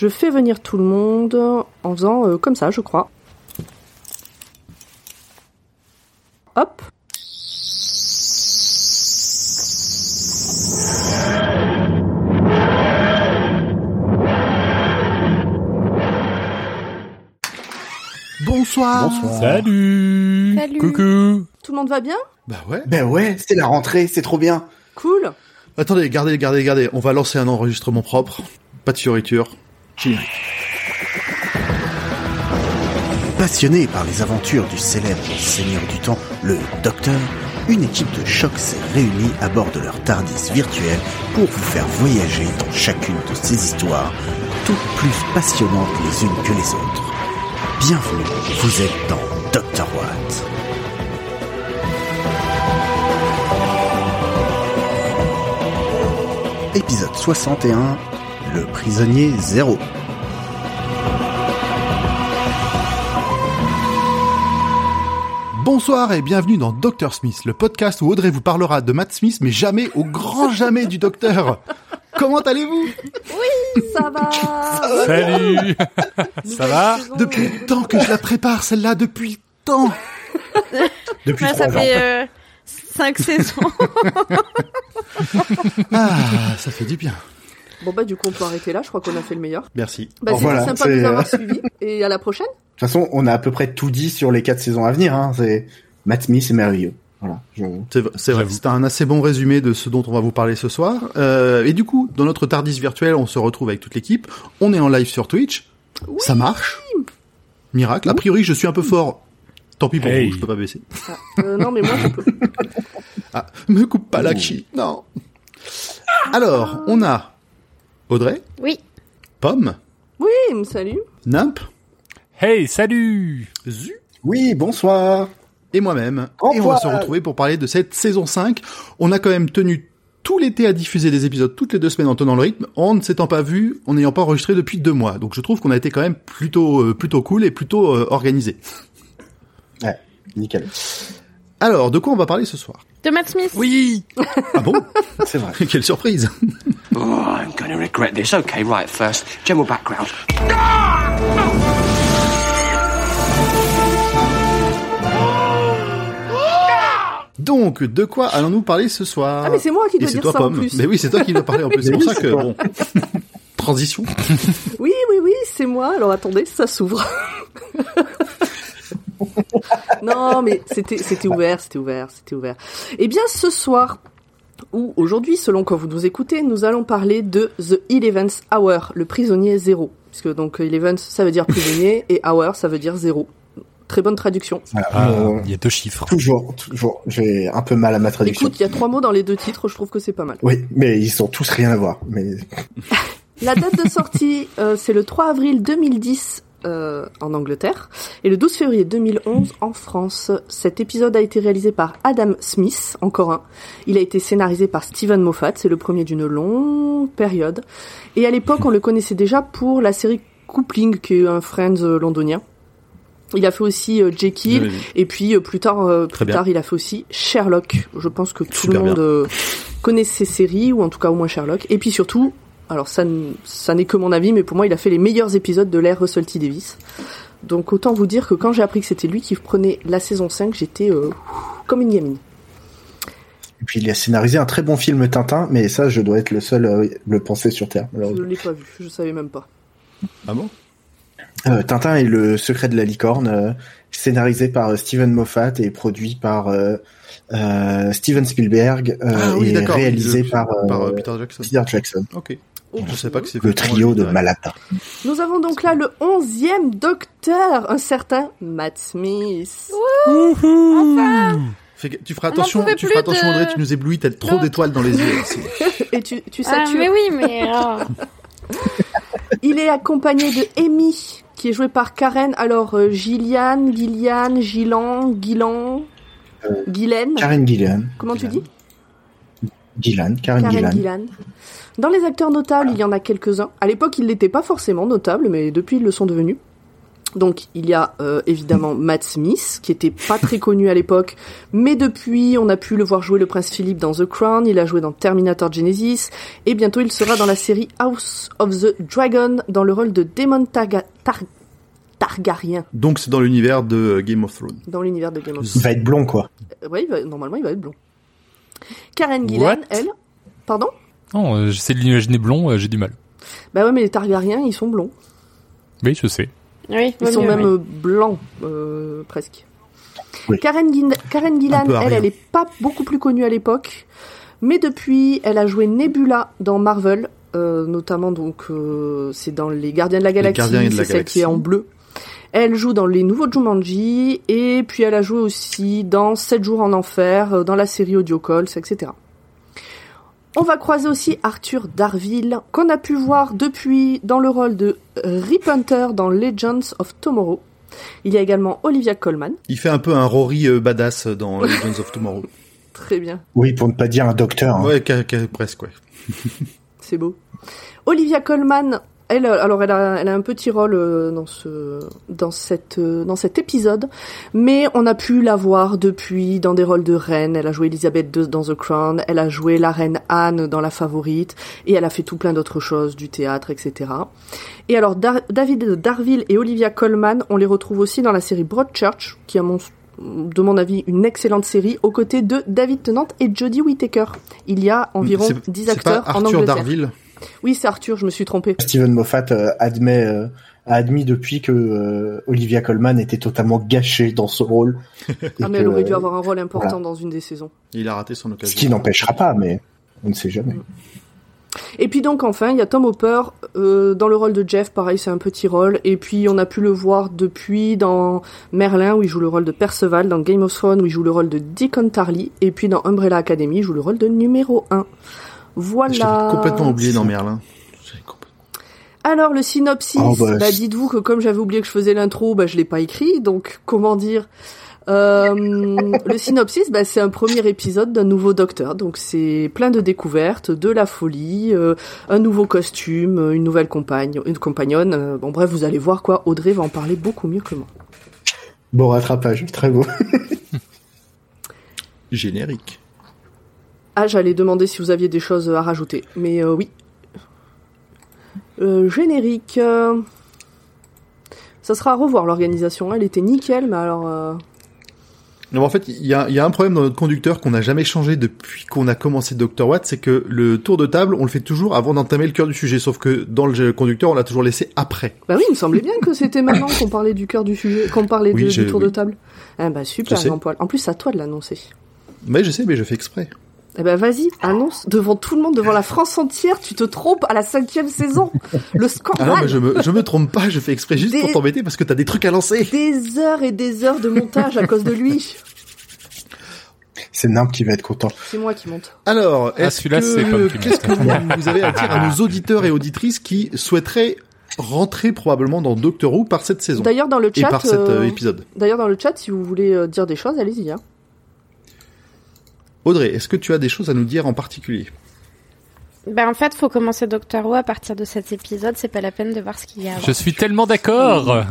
Je fais venir tout le monde en faisant euh, comme ça, je crois. Hop. Bonsoir. Salut. Salut. Coucou. Tout le monde va bien? Bah ouais. Ben ouais, c'est la rentrée, c'est trop bien. Cool. Attendez, gardez, gardez, gardez. On va lancer un enregistrement propre. Pas de fioriture. Passionné par les aventures du célèbre Seigneur du Temps, le Docteur, une équipe de choc s'est réunie à bord de leur TARDIS virtuel pour vous faire voyager dans chacune de ces histoires, toutes plus passionnantes les unes que les autres. Bienvenue, vous êtes dans Doctor Watt. Épisode 61, Le prisonnier zéro. Bonsoir et bienvenue dans Dr Smith, le podcast où Audrey vous parlera de Matt Smith, mais jamais, au grand jamais du docteur. Comment allez-vous? Ça va. Salut. Ça va? Depuis le temps que je la prépare, celle-là, depuis le temps. Depuis Ouais, ça fait euh, cinq saisons. Ah, ça fait du bien. Bon bah du coup on peut arrêter là, je crois qu'on a fait le meilleur. Merci. Bah voilà, sympa de c'est, nous euh, avoir suivis et à la prochaine. De toute façon, on a à peu près tout dit sur les quatre saisons à venir. Hein. C'est Matt Smith, c'est merveilleux. Voilà. Je... C'est c'est vrai, c'est un assez bon résumé de ce dont on va vous parler ce soir. Euh, et du coup, dans notre Tardis virtuel, on se retrouve avec toute l'équipe. On est en live sur Twitch. Ça marche. Miracle. A priori, je suis un peu fort. Tant pis pour Hey. vous, je peux pas baisser. Ah, euh, non mais moi je peux. Ah, me coupe pas la chi. Non. Alors, on a Audrey, Oui. Pomme, Oui, salut. Nimp, Hey, salut. Zu? Oui, bonsoir. et moi-même. Au Et on va se retrouver pour parler de cette saison 5. On a quand même tenu tout l'été à diffuser des épisodes toutes les deux semaines en tenant le rythme, en ne s'étant pas vu, en n'ayant pas enregistré depuis deux mois. Donc je trouve qu'on a été quand même plutôt euh, plutôt cool et plutôt euh, organisé. Ouais, nickel. Alors, de quoi on va parler ce soir? De Matt Smith. Oui. Ah bon? C'est vrai. Quelle surprise Oh, I'm going to regret this. Okay, right, first, general background. Donc, de quoi allons-nous parler ce soir? Ah mais c'est moi qui dois c'est dire toi, ça en plus. Mais oui, c'est toi qui dois parler en plus. C'est Mais pour oui, ça que bon. Transition. Oui oui oui, c'est moi. Alors attendez, ça s'ouvre. non mais c'était c'était ouvert, c'était ouvert, c'était ouvert. Eh bien ce soir ou aujourd'hui, selon quand vous nous écoutez, nous allons parler de The Eleventh Hour, le prisonnier zéro. Puisque donc Eleventh ça veut dire prisonnier et Hour ça veut dire zéro. Très bonne traduction. Ah, Euh, il y a deux chiffres. toujours, toujours. J'ai un peu mal à ma traduction. Écoute, il y a trois mots dans les deux titres, je trouve que c'est pas mal. Oui, mais ils sont tous rien à voir. Mais La date de sortie, euh, c'est le 3 avril 2010 euh, en Angleterre et le 12 février 2011 en France. Cet épisode a été réalisé par Adam Smith, encore un. Il a été scénarisé par Steven Moffat, c'est le premier d'une longue période. Et à l'époque, on le connaissait déjà pour la série Coupling, qui est un Friends euh, londonien. Il a fait aussi euh, Jekyll, et puis euh, plus tard, euh, Très plus bien. tard, il a fait aussi Sherlock. Je pense que tout Super le monde connaît ces séries, ou en tout cas au moins Sherlock. Et puis surtout, alors ça, ça n'est que mon avis, mais pour moi, il a fait les meilleurs épisodes de l'ère Russell T Davis. Donc autant vous dire que quand j'ai appris que c'était lui qui prenait la saison 5, j'étais euh, comme une gamine. et puis il a scénarisé un très bon film Tintin, mais ça, je dois être le seul à le penser sur Terre. Je malheureusement. l'ai pas vu, je savais même pas. Ah bon? Euh, Tintin et le secret de la licorne, euh, scénarisé par euh, Steven Moffat et produit par euh, euh, Steven Spielberg euh, Ah oui, et réalisé par, euh, par euh, Peter Jackson. Peter Jackson. Ok. Je sais pas que c'est Le trio de. Malata. Nous avons donc là le onzième docteur, un certain Matt Smith. Fais tu feras attention, tu feras attention de- Audrey, tu nous éblouis, t'as trop d'étoiles dans les yeux. Et tu, tu Ah, satures. mais oui, mais alors, Il est accompagné de Amy, qui est jouée par Karen. Alors, euh, Gillian, Gillian, Gilan, Gilan, Guylaine. Karen Gillan. Comment tu dis? Gillan, Karen, Karen Gillan. Gillan. Dans les acteurs notables, il y en a quelques-uns. À l'époque, ils l'étaient pas forcément notables, mais depuis, ils le sont devenus. Donc il y a euh, évidemment Matt Smith, qui était pas très connu à l'époque, mais depuis on a pu le voir jouer le prince Philippe dans The Crown, il a joué dans Terminator Genesis, et bientôt il sera dans la série House of the Dragon dans le rôle de Daemon Targa- Tar- Targaryen Donc c'est dans l'univers de euh, Game of Thrones. dans l'univers de Game of Il Thrones. va être blond, quoi. Euh, ouais, il va- normalement il va être blond. Karen Gillan, elle, pardon? Non, euh, j'essaie de l'imaginer blond, euh, j'ai du mal. Bah ouais, mais les Targaryens ils sont blonds. Oui, je sais. Oui, Ils sont même oui. euh, blancs, euh, presque. Oui. Karen, Gin- Karen Gillan, elle, elle est pas beaucoup plus connue à l'époque, mais depuis, elle a joué Nebula dans Marvel, euh, notamment donc euh, c'est dans les Gardiens de la Galaxie, Gardiens de la c'est celle qui est en bleu. Elle joue dans les nouveaux Jumanji et puis elle a joué aussi dans 7 jours en enfer, euh, dans la série Audio Calls, etc. On va croiser aussi Arthur Darville, qu'on a pu voir depuis dans le rôle de Rip Hunter dans Legends of Tomorrow. Il y a également Olivia Colman. Il fait un peu un Rory euh, badass dans Legends of Tomorrow. Très bien, Oui, pour ne pas dire un docteur. hein. Ouais, presque, ouais. c'est beau. Olivia Colman, elle, alors elle a, elle a un petit rôle euh, dans ce, dans cette, euh, dans cet épisode, mais on a pu la voir depuis dans des rôles de reine. Elle a joué Elisabeth II dans The Crown, elle a joué la reine Anne dans La Favorite, et elle a fait tout plein d'autres choses, du théâtre, etc. Et alors Dar- David Darville et Olivia Colman, on les retrouve aussi dans la série Broadchurch, qui est à mon de mon avis une excellente série, aux côtés de David Tennant et Jodie Whittaker. Il y a environ C'est- 10 c'est acteurs pas en Arthur Angleterre. Darville? Oui, c'est Arthur, je me suis trompée. Steven Moffat euh, admet, euh, a admis depuis que euh, Olivia Colman était totalement gâchée dans ce rôle. Ah, mais que, elle aurait dû avoir un rôle important voilà. dans une des saisons. Il a raté son occasion. Ce qui n'empêchera pas, mais on ne sait jamais. Et puis donc enfin, il y a Tom Hopper euh, dans le rôle de Jeff, pareil, c'est un petit rôle. Et puis on a pu le voir depuis dans Merlin où il joue le rôle de Perceval, dans Game of Thrones où il joue le rôle de Deacon Tarly, et puis dans Umbrella Academy, il joue le rôle de numéro 1. Voilà. complètement oublié dans Merlin. Alors le synopsis, Oh, bah, bah, dites-vous que comme j'avais oublié que je faisais l'intro, bah je l'ai pas écrit, donc comment dire? Euh, le synopsis, bah, c'est un premier épisode d'un nouveau docteur, donc c'est plein de découvertes, de la folie, euh, un nouveau costume, une nouvelle compagne, une compagnonne. euh, bon bref, vous allez voir quoi. Audrey va en parler beaucoup mieux que moi. Bon rattrapage, très beau. Générique. Ah, j'allais demander si vous aviez des choses à rajouter, mais euh, oui. Euh, générique. euh, Ça sera à revoir l'organisation. Elle était nickel, mais alors. Non, en fait, il y a, il y a un problème dans notre conducteur qu'on n'a jamais changé depuis qu'on a commencé Dr. Watt, c'est que le tour de table, on le fait toujours avant d'entamer le cœur du sujet, sauf que dans le conducteur, on l'a toujours laissé après. Bah oui, il me semblait bien que c'était maintenant qu'on parlait du cœur du sujet, qu'on parlait Oui, de- du tour de table. Ah bah super. Jean-Paul. En plus, c'est à toi de l'annoncer. Mais je sais, mais je fais exprès. Eh ben vas-y, annonce devant tout le monde, devant la France entière. Tu te trompes à la cinquième saison. Le Ah non, scandale. mais je me, je me trompe pas, je fais exprès juste Des- pour t'embêter parce que t'as des trucs à lancer. Des heures et des heures de montage à cause de lui. C'est Nimp qui va être content. C'est moi qui monte. Alors, Ah, est-ce Pomme que, qui qu'est-ce que vous, vous avez à dire à nos auditeurs et auditrices qui souhaiteraient rentrer probablement dans Doctor Who par cette saison D'ailleurs dans le et chat, par cet euh, euh, épisode? d'ailleurs dans le chat, si vous voulez euh, dire des choses, allez-y. Hein. Audrey, est-ce que tu as des choses à nous dire en particulier? Ben, en fait, faut commencer Doctor Who à partir de cet épisode. C'est pas la peine de voir ce qu'il y a avant. Je suis tellement d'accord.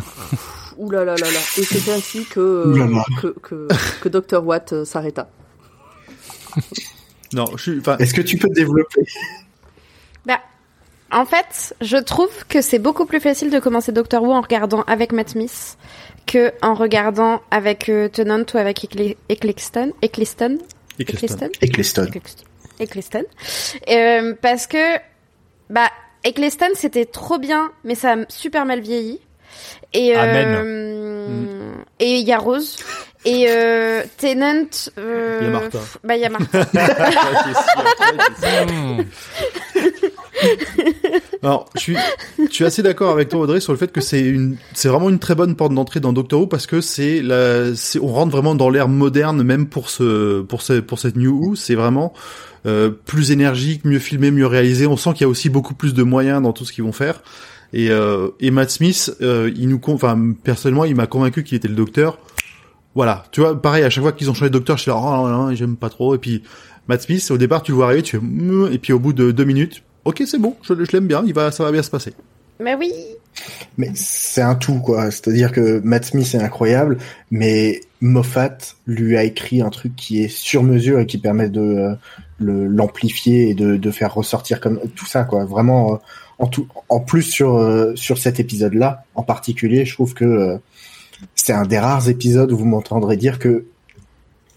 Ouh là là là là. Et c'est ainsi que Ouh là là. que, que que Dr Watt euh, s'arrêta. Non, je suis, Est-ce que tu peux développer? Bah, en fait, je trouve que c'est beaucoup plus facile de commencer Doctor Who en regardant avec Matt Smith que en regardant avec euh, Tennant ou avec Eccleston. Eccleston. Eccleston. Eccleston. Eccleston. Euh, parce que, bah, Eccleston c'était trop bien, mais ça a super mal vieilli. Et euh, et il y a Rose. Et euh, Tennant. Euh, Il y a. Bah, il y a Martha. Alors, je suis, je suis assez d'accord avec toi, Audrey, sur le fait que c'est une, c'est vraiment une très bonne porte d'entrée dans Doctor Who parce que c'est la, c'est, on rentre vraiment dans l'ère moderne, même pour ce, pour ce, pour cette New Who. C'est vraiment, euh, plus énergique, mieux filmé, mieux réalisé. On sent qu'il y a aussi beaucoup plus de moyens dans tout ce qu'ils vont faire. Et, euh, et Matt Smith, euh, il nous, enfin, personnellement, il m'a convaincu qu'il était le docteur. Voilà. Tu vois, pareil, à chaque fois qu'ils ont changé de docteur, je suis là, oh, non, non, j'aime pas trop. Et puis, Matt Smith, au départ, tu le vois arriver, tu fais, et puis au bout de deux minutes, ok, c'est bon, je, je l'aime bien, il va, ça va bien se passer. Mais oui. Mais c'est un tout, quoi. C'est-à-dire que Matt Smith est incroyable, mais Moffat lui a écrit un truc qui est sur mesure et qui permet de euh, l'amplifier et de, de, faire ressortir comme tout ça, quoi. Vraiment, euh, en tout, en plus sur euh, sur cet épisode-là, en particulier, je trouve que c'est un des rares épisodes où vous m'entendrez dire que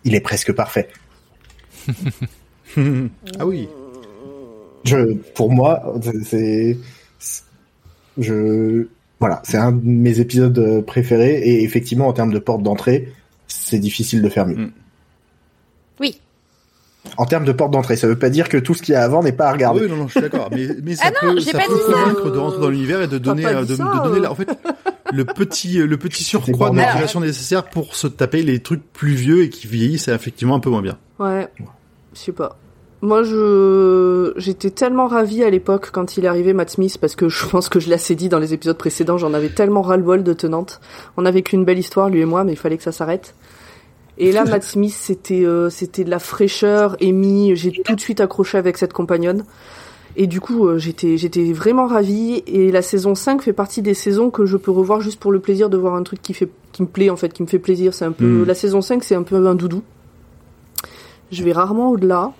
il est presque parfait. ah oui. Je, pour moi, c'est je voilà, c'est un de mes épisodes euh, préférés et effectivement en termes de porte d'entrée, c'est difficile de faire mieux. Mm. Oui. En termes de porte d'entrée, ça veut pas dire que tout ce qu'il y a avant n'est pas à regarder. Oui, non, non, je suis d'accord. Mais, mais ça ah peut, ça peut convaincre de rentrer dans l'univers et de donner, euh, de, de, donner, en fait, le petit, euh, le petit surcroît de motivation nécessaire pour se taper les trucs plus vieux et qui vieillissent effectivement un peu moins bien. Ouais. Je sais pas. Moi, je j'étais tellement ravie à l'époque quand il est arrivé Matt Smith parce que je pense que je l'ai assez dit dans les épisodes précédents. J'en avais tellement ras-le-bol de Tenante. On avait qu'une belle histoire lui et moi, mais il fallait que ça s'arrête. Et là, Matt Smith, c'était euh, c'était de la fraîcheur. Amy, j'ai tout de suite accroché avec cette compagnonne. Et du coup, euh, j'étais j'étais vraiment ravie. Et la saison 5 fait partie des saisons que je peux revoir juste pour le plaisir de voir un truc qui fait qui me plaît en fait, qui me fait plaisir. C'est un peu hmm. la saison 5, c'est un peu un doudou. Je vais rarement au-delà.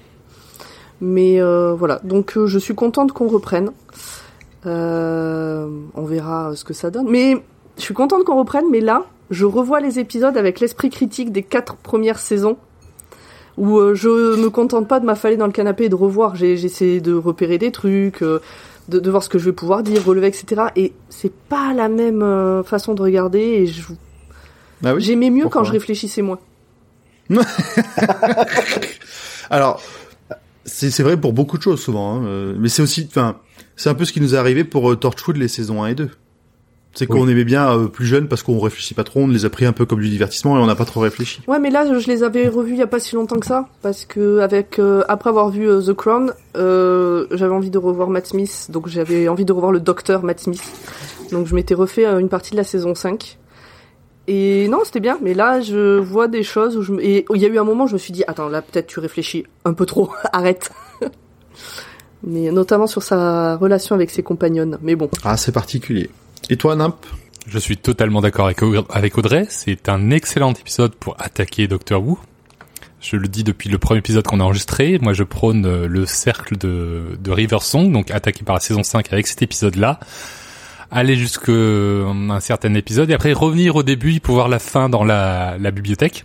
Mais euh, voilà, donc euh, je suis contente qu'on reprenne. Euh, on verra ce que ça donne. Mais je suis contente qu'on reprenne, mais là, je revois les épisodes avec l'esprit critique des quatre premières saisons, où je me contente pas de m'affaler dans le canapé et de revoir. J'essaie de repérer des trucs, de, de, voir ce que je vais pouvoir dire, relever, etc. Et c'est pas la même façon de regarder. Et je... Ah j'aimais mieux quand je réfléchissais moins. Alors, c'est vrai pour beaucoup de choses souvent, hein. Euh, mais c'est aussi, enfin, c'est un peu ce qui nous est arrivé pour euh, Torchwood les saisons 1 et 2. C'est qu'on aimait bien euh, plus jeune parce qu'on réfléchit pas trop, on les a pris un peu comme du divertissement et on n'a pas trop réfléchi. Ouais, mais là je les avais revus il y a pas si longtemps que ça parce que avec après avoir vu The Crown, j'avais envie de revoir Matt Smith, donc j'avais envie de revoir le docteur Matt Smith. Donc je m'étais refait une partie de la saison 5 et non, c'était bien, mais là, je vois des choses où je et il y a eu un moment où je me suis dit, attends, là, peut-être tu réfléchis un peu trop, arrête. mais notamment sur sa relation avec ses compagnonnes. Mais bon. Ah, c'est particulier. Et toi, Nimp? Je suis totalement d'accord avec Audrey. C'est un excellent épisode pour attaquer Doctor Who. Je le dis depuis le premier épisode qu'on a enregistré. Moi, je prône le cercle de, de River Song, donc attaqué par la saison 5 avec cet épisode-là aller jusqu'à un certain épisode et après revenir au début pour voir la fin dans la, la bibliothèque.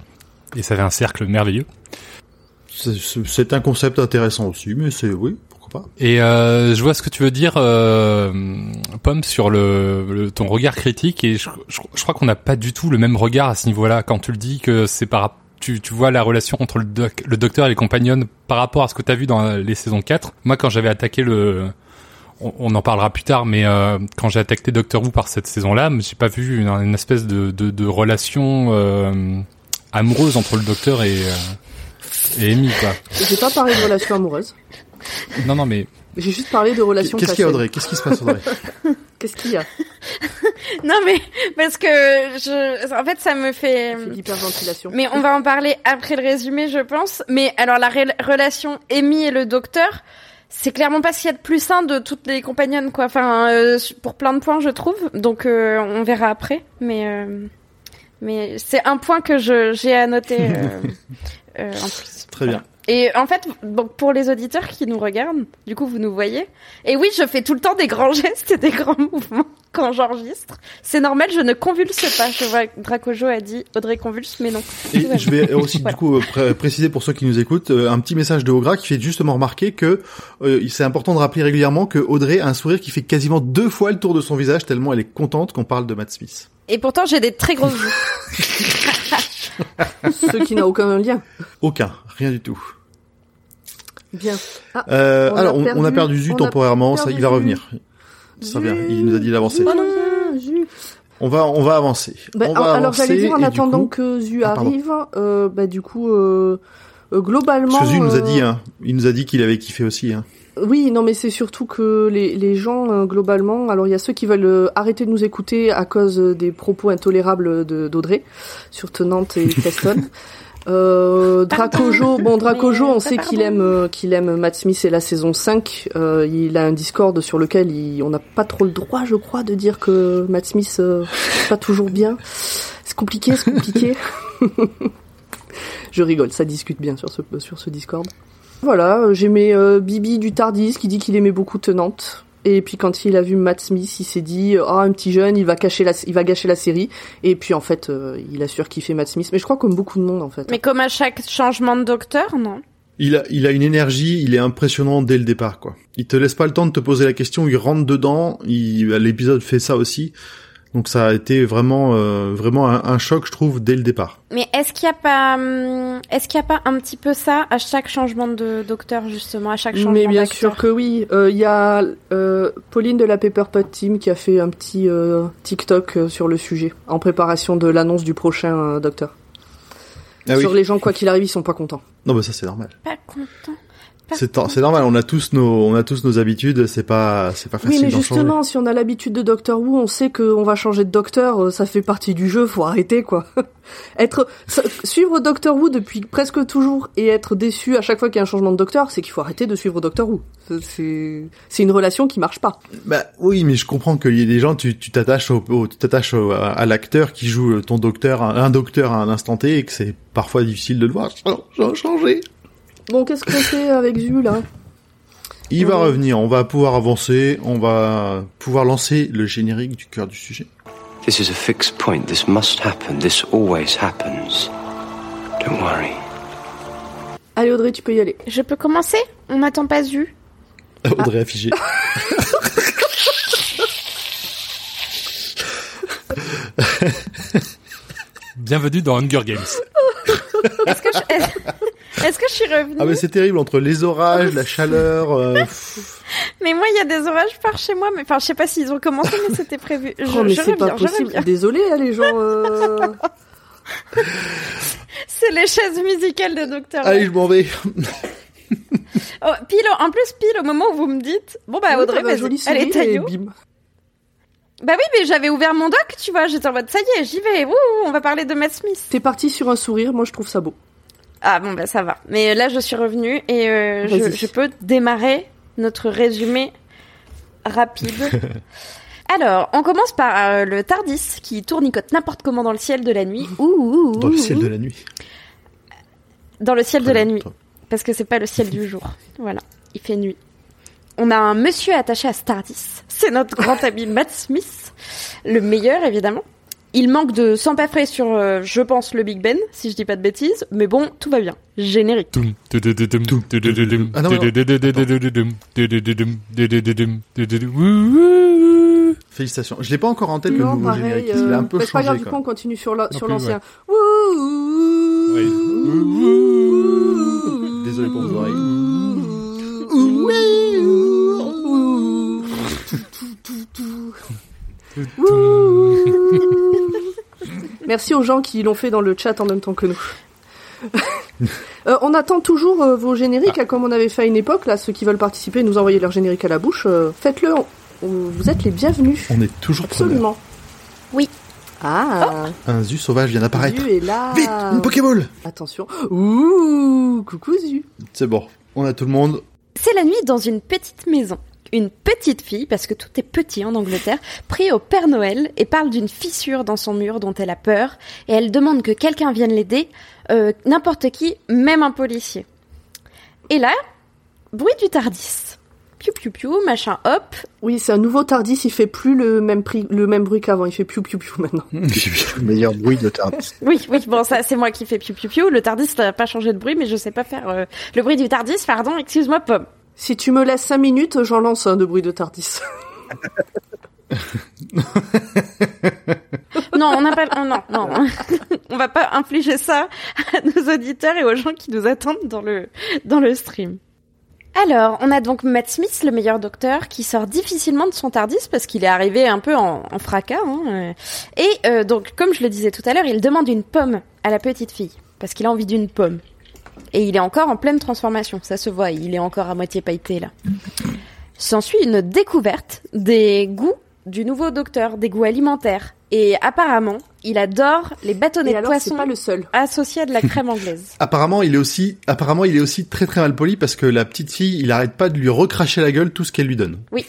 Et ça fait un cercle merveilleux. C'est un concept intéressant aussi, mais c'est oui, pourquoi pas. Et euh, je vois ce que tu veux dire, euh, Pomme, sur le, ton regard critique. Et je, je, crois qu'on n'a pas du tout le même regard à ce niveau-là quand tu le dis que c'est par tu, tu vois la relation entre le, le docteur et les compagnons par rapport à ce que tu as vu dans les saisons 4. Moi, quand j'avais attaqué le on, en parlera plus tard, mais euh, quand j'ai attaqué Doctor Who par cette saison-là, j'ai pas vu une, espèce de, de, relation euh, amoureuse entre le Docteur et, euh, et Amy, quoi. J'ai pas parlé de relation amoureuse. Non, non, mais... J'ai juste parlé de relation Qu'est-ce qu'il y a, Audrey? Qu'est-ce qui se passe, Audrey? Qu'est-ce qu'il y a? Non, mais parce que je, en fait, ça me fait. L'hyperventilation. Mais on va en parler après le résumé, je pense. Mais alors la relation Amy et le docteur, c'est clairement pas ce qu'il y a de plus sain de toutes les compagnonnes quoi. Enfin euh, pour plein de points je trouve. Donc euh, on verra après. Mais euh, mais c'est un point que j'ai à noter en plus. Très bien et en fait, donc pour les auditeurs qui nous regardent, du coup vous nous voyez. Et oui, je fais tout le temps des grands gestes et des grands mouvements quand j'enregistre. C'est normal, je ne convulse pas. Je vois Dracojo a dit Audrey convulse, mais non. Et je vais aussi du coup préciser pour ceux qui nous écoutent euh, un petit message de Ogra qui fait justement remarquer que euh, c'est important de rappeler régulièrement que Audrey a un sourire qui fait quasiment deux fois le tour de son visage tellement elle est contente qu'on parle de Matt Smith. Et pourtant j'ai des très grosses joues. Ce qui n'a aucun lien. Aucun, rien du tout. Bien. Ah, euh, alors, on, a perdu Zu temporairement, ça, il va revenir. Ça vient, il nous a dit d'avancer. Oh on va, on va avancer. Bah, on va alors j'allais dire en attendant que Zu ah, arrive, euh, bah du coup, euh, globalement. Parce que Zu nous a dit, hein, il nous a dit qu'il avait kiffé aussi. Hein. Oui, non, mais c'est surtout que les, les gens, euh, globalement, alors il y a ceux qui veulent arrêter de nous écouter à cause des propos intolérables d'Audrey sur Tenante et Preston. Euh, Dracojo, bon Dracojo, on sait qu'il aime euh, qu'il aime Matt Smith et la saison 5. Euh, il a un Discord sur lequel il, on n'a pas trop le droit, je crois, de dire que Matt Smith euh, pas toujours bien. C'est compliqué, c'est compliqué. je rigole, ça discute bien sur ce sur ce Discord. Voilà, j'aimais euh, Bibi du Tardis qui dit qu'il aimait beaucoup Tenante. Et puis quand il a vu Matt Smith, il s'est dit oh un petit jeune, il va cacher la, il va gâcher la série. Et puis en fait, euh, il a surkiffé Matt Smith. Mais je crois comme beaucoup de monde en fait. Mais comme à chaque changement de docteur, non? Il a, il a une énergie, il est impressionnant dès le départ quoi. Il te laisse pas le temps de te poser la question, il rentre dedans. Il, l'épisode fait ça aussi. Donc ça a été vraiment euh, vraiment un, un, choc, je trouve, dès le départ. Mais est-ce qu'il y a pas hum, est-ce qu'il y a pas un petit peu ça à chaque changement de docteur justement, à chaque changement Mais bien sûr que oui. Il euh, y a euh, Pauline de la Paper Pot Team qui a fait un petit euh, TikTok euh, sur le sujet en préparation de l'annonce du prochain docteur. Ah sur oui. les gens quoi qu'il arrive, ils sont pas contents. Non, mais ça c'est normal. Pas contents. C'est c'est normal, on a tous nos on a tous nos habitudes, c'est pas c'est pas facile Oui, mais justement, changer. si on a l'habitude de Doctor Who, on sait qu'on va changer de docteur, ça fait partie du jeu, faut arrêter quoi. être suivre Doctor Who depuis presque toujours et être déçu à chaque fois qu'il y a un changement de docteur, c'est qu'il faut arrêter de suivre Doctor Who. C'est c'est une relation qui marche pas. Bah oui, mais je comprends qu'il y ait des gens tu tu t'attaches au, au, tu t'attaches à l'acteur qui joue ton docteur un docteur à un instant T et que c'est parfois difficile de le voir changer. Bon, qu'est-ce qu'on fait avec Zu là? Il va revenir, on va pouvoir avancer, on va pouvoir lancer le générique du cœur du sujet. This is a fixed point. This must happen. This always happens. Don't worry. Allez Audrey, tu peux y aller. Je peux commencer? On n'attend pas Zu. Audrey ah. affigée. Bienvenue dans Hunger Games. Est-ce que je... Est-ce que je suis revenue Ah mais c'est terrible entre les orages, la chaleur. Euh... mais moi, il y a des orages par chez moi. Mais enfin, je sais pas s'ils ont commencé, mais c'était prévu. Je, oh, mais je c'est reviens, pas possible. Désolé, hein, les gens. Euh... c'est les chaises musicales de Docteur. Allez, je m'en vais. oh, pile, en plus, pile au moment où vous me dites, bon bah Audrey, vas-y, elle est taillée. Bah oui, mais j'avais ouvert mon doc, tu vois, j'étais en mode ça y est, j'y vais. Ouh, on va parler de Matt Smith. T'es parti sur un sourire, moi je trouve ça beau. Ah bon bah ça va. Mais là je suis revenue et euh, je, je, peux démarrer notre résumé rapide. Alors, on commence par euh, le Tardis qui tournicote n'importe comment dans le ciel de la nuit. Ouh, ouh, ouh dans le ciel de la nuit. Dans le ciel de la nuit. Parce que c'est pas le ciel du jour. Voilà, il fait nuit. On a un monsieur attaché à Stardis. C'est notre grand ami Matt Smith, le meilleur évidemment. Il manque de s'empaffrer sur, euh, je pense, le Big Ben, si je dis pas de bêtises, mais bon, tout va bien. Générique. Félicitations. Je l'ai pas encore en tête non, le nouveau pareil, générique. Euh, Il a un peu bah, changé. Pas grave, du coup, on continue sur l'ancien. Oui. Désolé pour vos oreilles. Merci aux gens qui l'ont fait dans le chat en même temps que nous. euh, on attend toujours euh, vos génériques, ah. comme on avait fait à une époque. Là, ceux qui veulent participer, nous envoyer leur générique à la bouche. Euh, Faites-le. Vous êtes les bienvenus. On est toujours Absolument. Oui. Ah. Oh. Un Zu sauvage vient d'apparaître. Zu est là. Vite, une Pokéball. Attention. Ouh, coucou Zu. C'est bon. On a tout le monde. C'est la nuit dans une petite maison. Une petite fille, parce que tout est petit en Angleterre, prie au Père Noël et parle d'une fissure dans son mur dont elle a peur, et elle demande que quelqu'un vienne l'aider, euh, n'importe qui, même un policier. Et là, bruit du Tardis. Piou piou piou, machin, hop. Oui, c'est un nouveau Tardis, il fait plus le même, prix, le même bruit qu'avant, il fait piou piou piou maintenant. le meilleur bruit de Tardis. Oui, oui, bon, ça, c'est moi qui fais piou piou piou. Le Tardis n'a pas changé de bruit, mais je sais pas faire euh, le bruit du Tardis, pardon, excuse-moi, Pomme. Si tu me laisses 5 minutes, j'en lance un de bruit de Tardis. non, on n'a pas, oh, non, non, on va pas infliger ça à nos auditeurs et aux gens qui nous attendent dans le, dans le stream. Alors, on a donc Matt Smith, le meilleur docteur, qui sort difficilement de son Tardis parce qu'il est arrivé un peu en, en fracas. Hein. Et euh, donc, comme je le disais tout à l'heure, il demande une pomme à la petite fille parce qu'il a envie d'une pomme. Et il est encore en pleine transformation, ça se voit, il est encore à moitié pailleté là. S'ensuit une découverte des goûts du nouveau docteur, des goûts alimentaires. Et apparemment, il adore les bâtonnets de poisson. pas le seul. Associés à de la crème anglaise. apparemment, il est aussi, apparemment, il est aussi très très mal poli parce que la petite fille, il arrête pas de lui recracher la gueule tout ce qu'elle lui donne. Oui.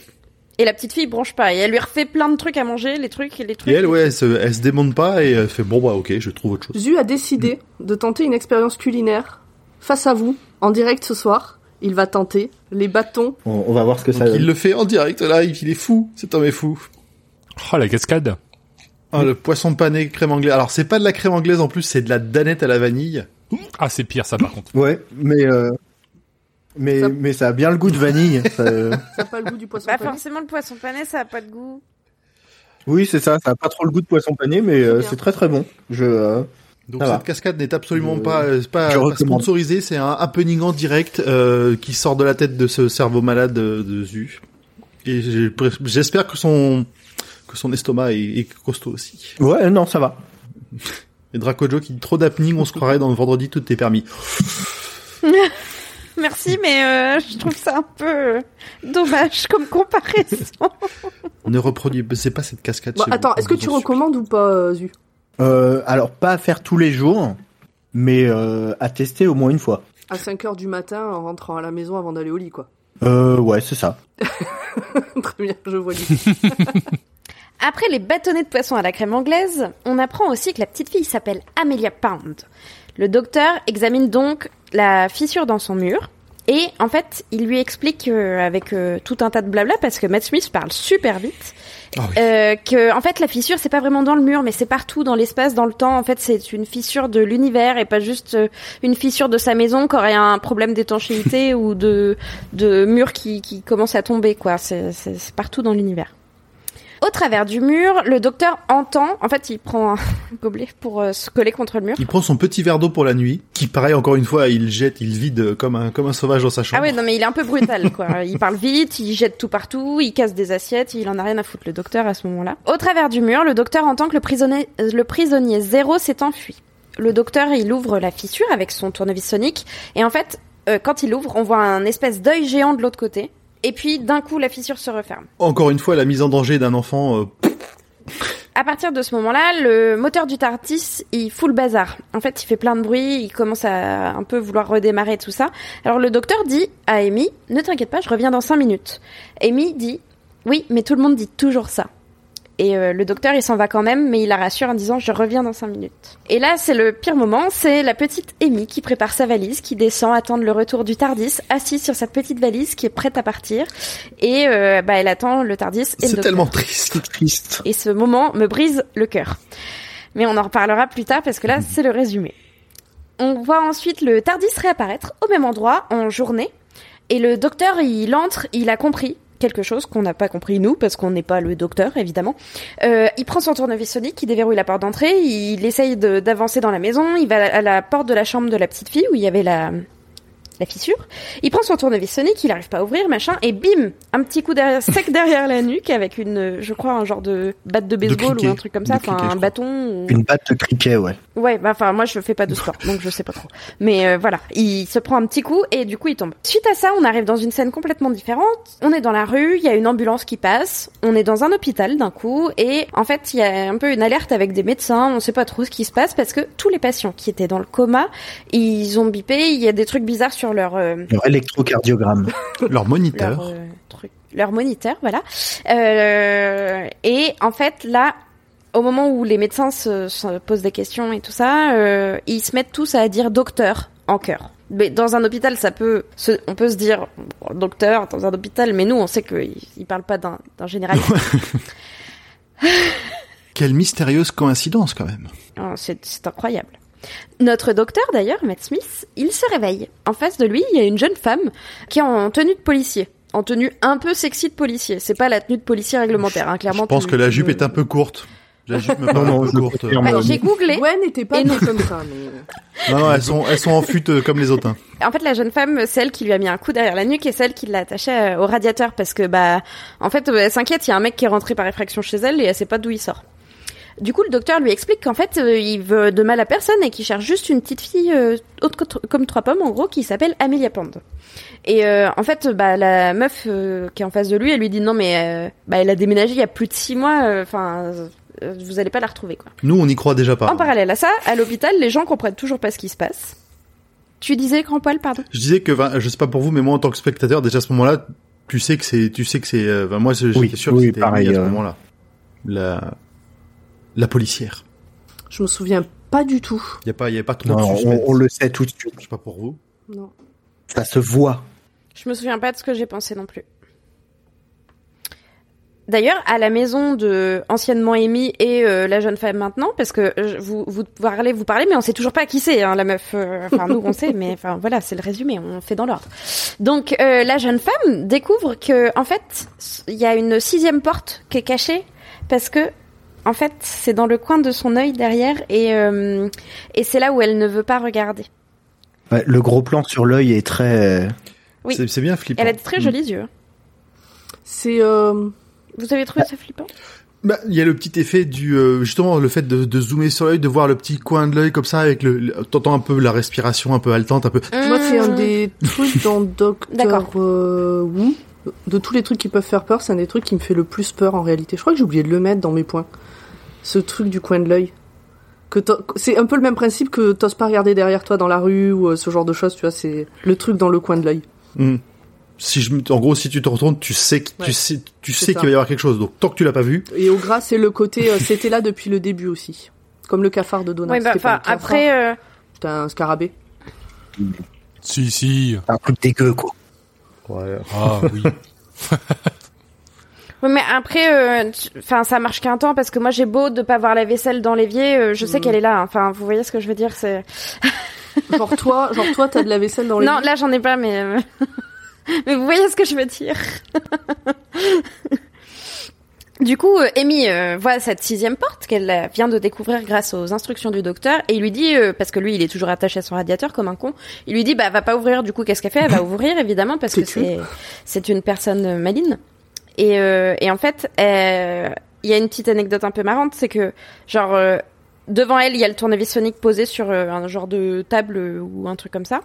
Et la petite fille branche pas. Et elle lui refait plein de trucs à manger, les trucs et les trucs. Et elle, ouais, elle se, elle se démonte pas et elle fait bon bah ok, je trouve autre chose. Zu a décidé de tenter une expérience culinaire face à vous, en direct ce soir. Il va tenter les bâtons. On, on va voir ce que ça Donc, donne. il le fait en direct live, il est fou, cet homme est fou. Oh, la cascade. Ah, le poisson pané crème anglaise. Alors c'est pas de la crème anglaise en plus, c'est de la danette à la vanille. Ah, c'est pire, ça, par contre. Ouais, mais euh, mais Ça- mais ça a bien le goût de vanille. ça- euh, Ça n'a pas le goût du poisson Bah pané. forcément le poisson pané ça a pas de goût. Oui, c'est ça. Ça a pas trop le goût de poisson pané, mais euh, c'est très très bon. Je euh, Donc cette cascade n'est absolument Je- pas, euh, pas, pas sponsorisée, c'est un happening en direct euh, qui sort de la tête de ce cerveau malade de, de Zu. Et j'espère que son que son estomac est, est costaud aussi. ouais, non, ça va. Et Dracojo qui dit trop d'happening, on se croirait dans le vendredi tout est permis. Merci mais euh, je trouve ça un peu euh, dommage comme comparaison. On ne reproduit, c'est pas cette cascade. Bon, chez vous, attends, est-ce que tu recommandes ou pas, euh, Zu? Euh, alors pas à faire tous les jours, mais euh, à tester au moins une fois. À 5 heures du matin, en rentrant à la maison avant d'aller au lit, quoi. Euh, ouais, c'est ça. Très bien, je vois. Après les bâtonnets de poisson à la crème anglaise, on apprend aussi que la petite fille s'appelle Amelia Pound. Le docteur examine donc la fissure dans son mur et en fait, il lui explique euh, avec euh, tout un tas de blabla parce que Matt Smith parle super vite Ah oui. euh, que en fait la fissure c'est pas vraiment dans le mur mais c'est partout dans l'espace, dans le temps. En fait, c'est une fissure de l'univers et pas juste euh, une fissure de sa maison qui aurait un problème d'étanchéité ou de de mur qui qui commence à tomber quoi. C'est partout dans l'univers. Au travers du mur, le docteur entend, en fait, il prend un gobelet pour euh, se coller contre le mur. Il prend son petit verre d'eau pour la nuit, qui pareil encore une fois, il jette, il vide comme un comme un sauvage dans sa chambre. Ah ouais, non mais il est un peu brutal quoi. Il parle vite, il jette tout partout, il casse des assiettes, il en a rien à foutre le docteur à ce moment-là. Au travers du mur, le docteur entend que le prisonnier, euh, le prisonnier zéro s'est enfui. Le docteur, il ouvre la fissure avec son tournevis sonique et en fait, euh, quand il ouvre, on voit un espèce d'œil géant de l'autre côté. Et puis d'un coup, la fissure se referme. Encore une fois, la mise en danger d'un enfant. euh, À partir de ce moment-là, le moteur du TARDIS, il fout le bazar. En fait, il fait plein de bruit, il commence à un peu vouloir redémarrer tout ça. Alors le docteur dit à Amy, ne t'inquiète pas, je reviens dans cinq minutes. Amy dit, oui, mais tout le monde dit toujours ça. Et euh, le docteur, il s'en va quand même, mais il la rassure en disant je reviens dans cinq minutes. Et là, c'est le pire moment, c'est la petite Amy qui prépare sa valise, qui descend attendre le retour du Tardis, assise sur sa petite valise qui est prête à partir. Et euh, bah, elle attend le Tardis et C'est tellement triste. Triste. Et ce moment me brise le cœur. Mais on en reparlera plus tard parce que là, c'est le résumé. On voit ensuite le Tardis réapparaître au même endroit en journée. Et le docteur, il entre, il a compris quelque chose qu'on n'a pas compris nous parce qu'on n'est pas le docteur évidemment. Euh, il prend son tournevis sonique, il déverrouille la porte d'entrée, il essaye d'avancer dans la maison, il va à la porte de la chambre de la petite fille où il y avait la la fissure. Il prend son tournevis sonique, il arrive pas à ouvrir, machin, et bim, un petit coup derrière, sec derrière la nuque avec une, je crois, un genre de batte de baseball ou un truc comme ça, enfin un bâton. Ou... Une batte de cricket, ouais. Ouais, bah enfin moi je fais pas de sport, donc je sais pas trop. Mais euh, voilà, il se prend un petit coup et du coup il tombe. Suite à ça, on arrive dans une scène complètement différente. On est dans la rue, il y a une ambulance qui passe, on est dans un hôpital d'un coup et en fait il y a un peu une alerte avec des médecins, on sait pas trop ce qui se passe parce que tous les patients qui étaient dans le coma, ils ont bipé, il y a des trucs bizarres sur leur euh, Leur électrocardiogramme. Leur moniteur. leur euh, truc, leur moniteur, voilà. Euh, et en fait, là, au moment où les médecins se, se posent des questions et tout ça, euh, ils se mettent tous à dire docteur en chœur. Mais dans un hôpital, ça peut, se, on peut se dire bon, docteur dans un hôpital, mais nous, on sait qu'ils ils parlent pas d'un généraliste. Quelle mystérieuse coïncidence quand même. Oh, c'est incroyable. Notre docteur, d'ailleurs, Matt Smith, il se réveille. En face de lui, il y a une jeune femme qui est en tenue de policier. En tenue un peu sexy de policier. C'est pas la tenue de policier réglementaire, hein, clairement. Je pense tu- que la jupe est un peu courte. La jupe me Non, paraît un peu courte. Ouais, J'ai googlé. Gwen n'était pas comme ça, mais... Non, non, elles sont, elles sont en fute euh, comme les autres. hein. En fait, la jeune femme, celle qui lui a mis un coup derrière la nuque et celle qui l'a attachée euh, au radiateur parce que, bah, en fait, euh, elle s'inquiète, il y a un mec qui est rentré par effraction chez elle et elle sait pas d'où il sort. Du coup, le docteur lui explique qu'en fait, euh, il veut de mal à personne et qu'il cherche juste une petite fille euh, haute co- comme trois pommes, en gros, qui s'appelle Amelia Pond. Et euh, en fait, bah, la meuf euh, qui est en face de lui, elle lui dit non, mais euh, bah, elle a déménagé il y a plus de six mois. Enfin, vous allez pas la retrouver quoi. Nous, on y croit déjà pas. En parallèle à ça, à l'hôpital, les gens comprennent toujours pas ce qui se passe. Tu disais grand poil, pardon? Je disais que, je sais pas pour vous, mais moi en tant que spectateur, déjà à ce moment-là, tu sais que c'est, tu sais que c'est, moi j'étais oui, sûr que c'était pareil, à ce moment-là. La, la policière. Je me souviens pas du tout. Il y a pas, y a pas trop non, on, on, le sait tout de suite. Je sais pas pour vous. Non. Ça se voit. Je me souviens pas de ce que j'ai pensé non plus. D'ailleurs, à la maison de anciennement Amy et euh, la jeune femme maintenant, parce que euh, vous vous parlez, vous parlez, mais on sait toujours pas qui c'est, hein, la meuf. Euh, enfin, nous on sait, mais enfin voilà, c'est le résumé, on fait dans l'ordre. Donc la jeune femme découvre que en fait, il y a une sixième porte qui est cachée parce que en fait, c'est dans le coin de son œil derrière et et c'est là où elle ne veut pas regarder. Ouais, le gros plan sur l'œil est très. Oui. C'est bien flippant. Elle a de très jolis yeux. C'est vous avez trouvé ça flippant? bah, il y a le petit effet du euh, justement le fait de, de zoomer sur l'œil, de voir le petit coin de l'œil comme ça avec le, t'entends un peu la respiration un peu haletante, un peu. Moi, c'est un des trucs dans Doctor euh, Who. De tous les trucs qui peuvent faire peur, c'est un des trucs qui me fait le plus peur en réalité. Je crois que j'ai oublié de le mettre dans mes points. Ce truc du coin de l'œil. Que c'est un peu le même principe que t'oses pas regarder derrière toi dans la rue ou euh, ce genre de choses, tu vois. C'est le truc dans le coin de l'œil. Mm si je, en gros, si tu te retournes, tu sais, que tu sais, tu sais qu'il va y avoir quelque chose. Donc, tant que tu l'as pas vu. Et au gras, c'est le côté, euh, c'était là depuis le début aussi. Comme le cafard de Donald. Ouais, bah, après, euh... C'était un scarabée. Si, si. Un truc dégueu, quoi. Ouais. Ah, oui. Oui, mais après, enfin, ça marche qu'un temps parce que moi j'ai beau de pas voir la vaisselle dans l'évier, euh, je sais mm. qu'elle est là. Hein. Enfin, vous voyez ce que je veux dire, c'est. genre toi, genre toi, t'as de la vaisselle dans l'évier. Non, là j'en ai pas, mais. Euh, mais vous voyez ce que je veux dire. Du coup, euh, Amy euh, voit cette sixième porte qu'elle vient de découvrir grâce aux instructions du docteur et il lui dit, euh, parce que lui il est toujours attaché à son radiateur comme un con, il lui dit bah va pas ouvrir. Du coup, qu'est-ce qu'elle fait? Elle va ouvrir évidemment parce que c'est c'est une personne maligne. Et, et en fait, il y a une petite anecdote un peu marrante, c'est que genre devant elle il y a le tournevis sonique posé sur un genre de table ou un truc comme ça.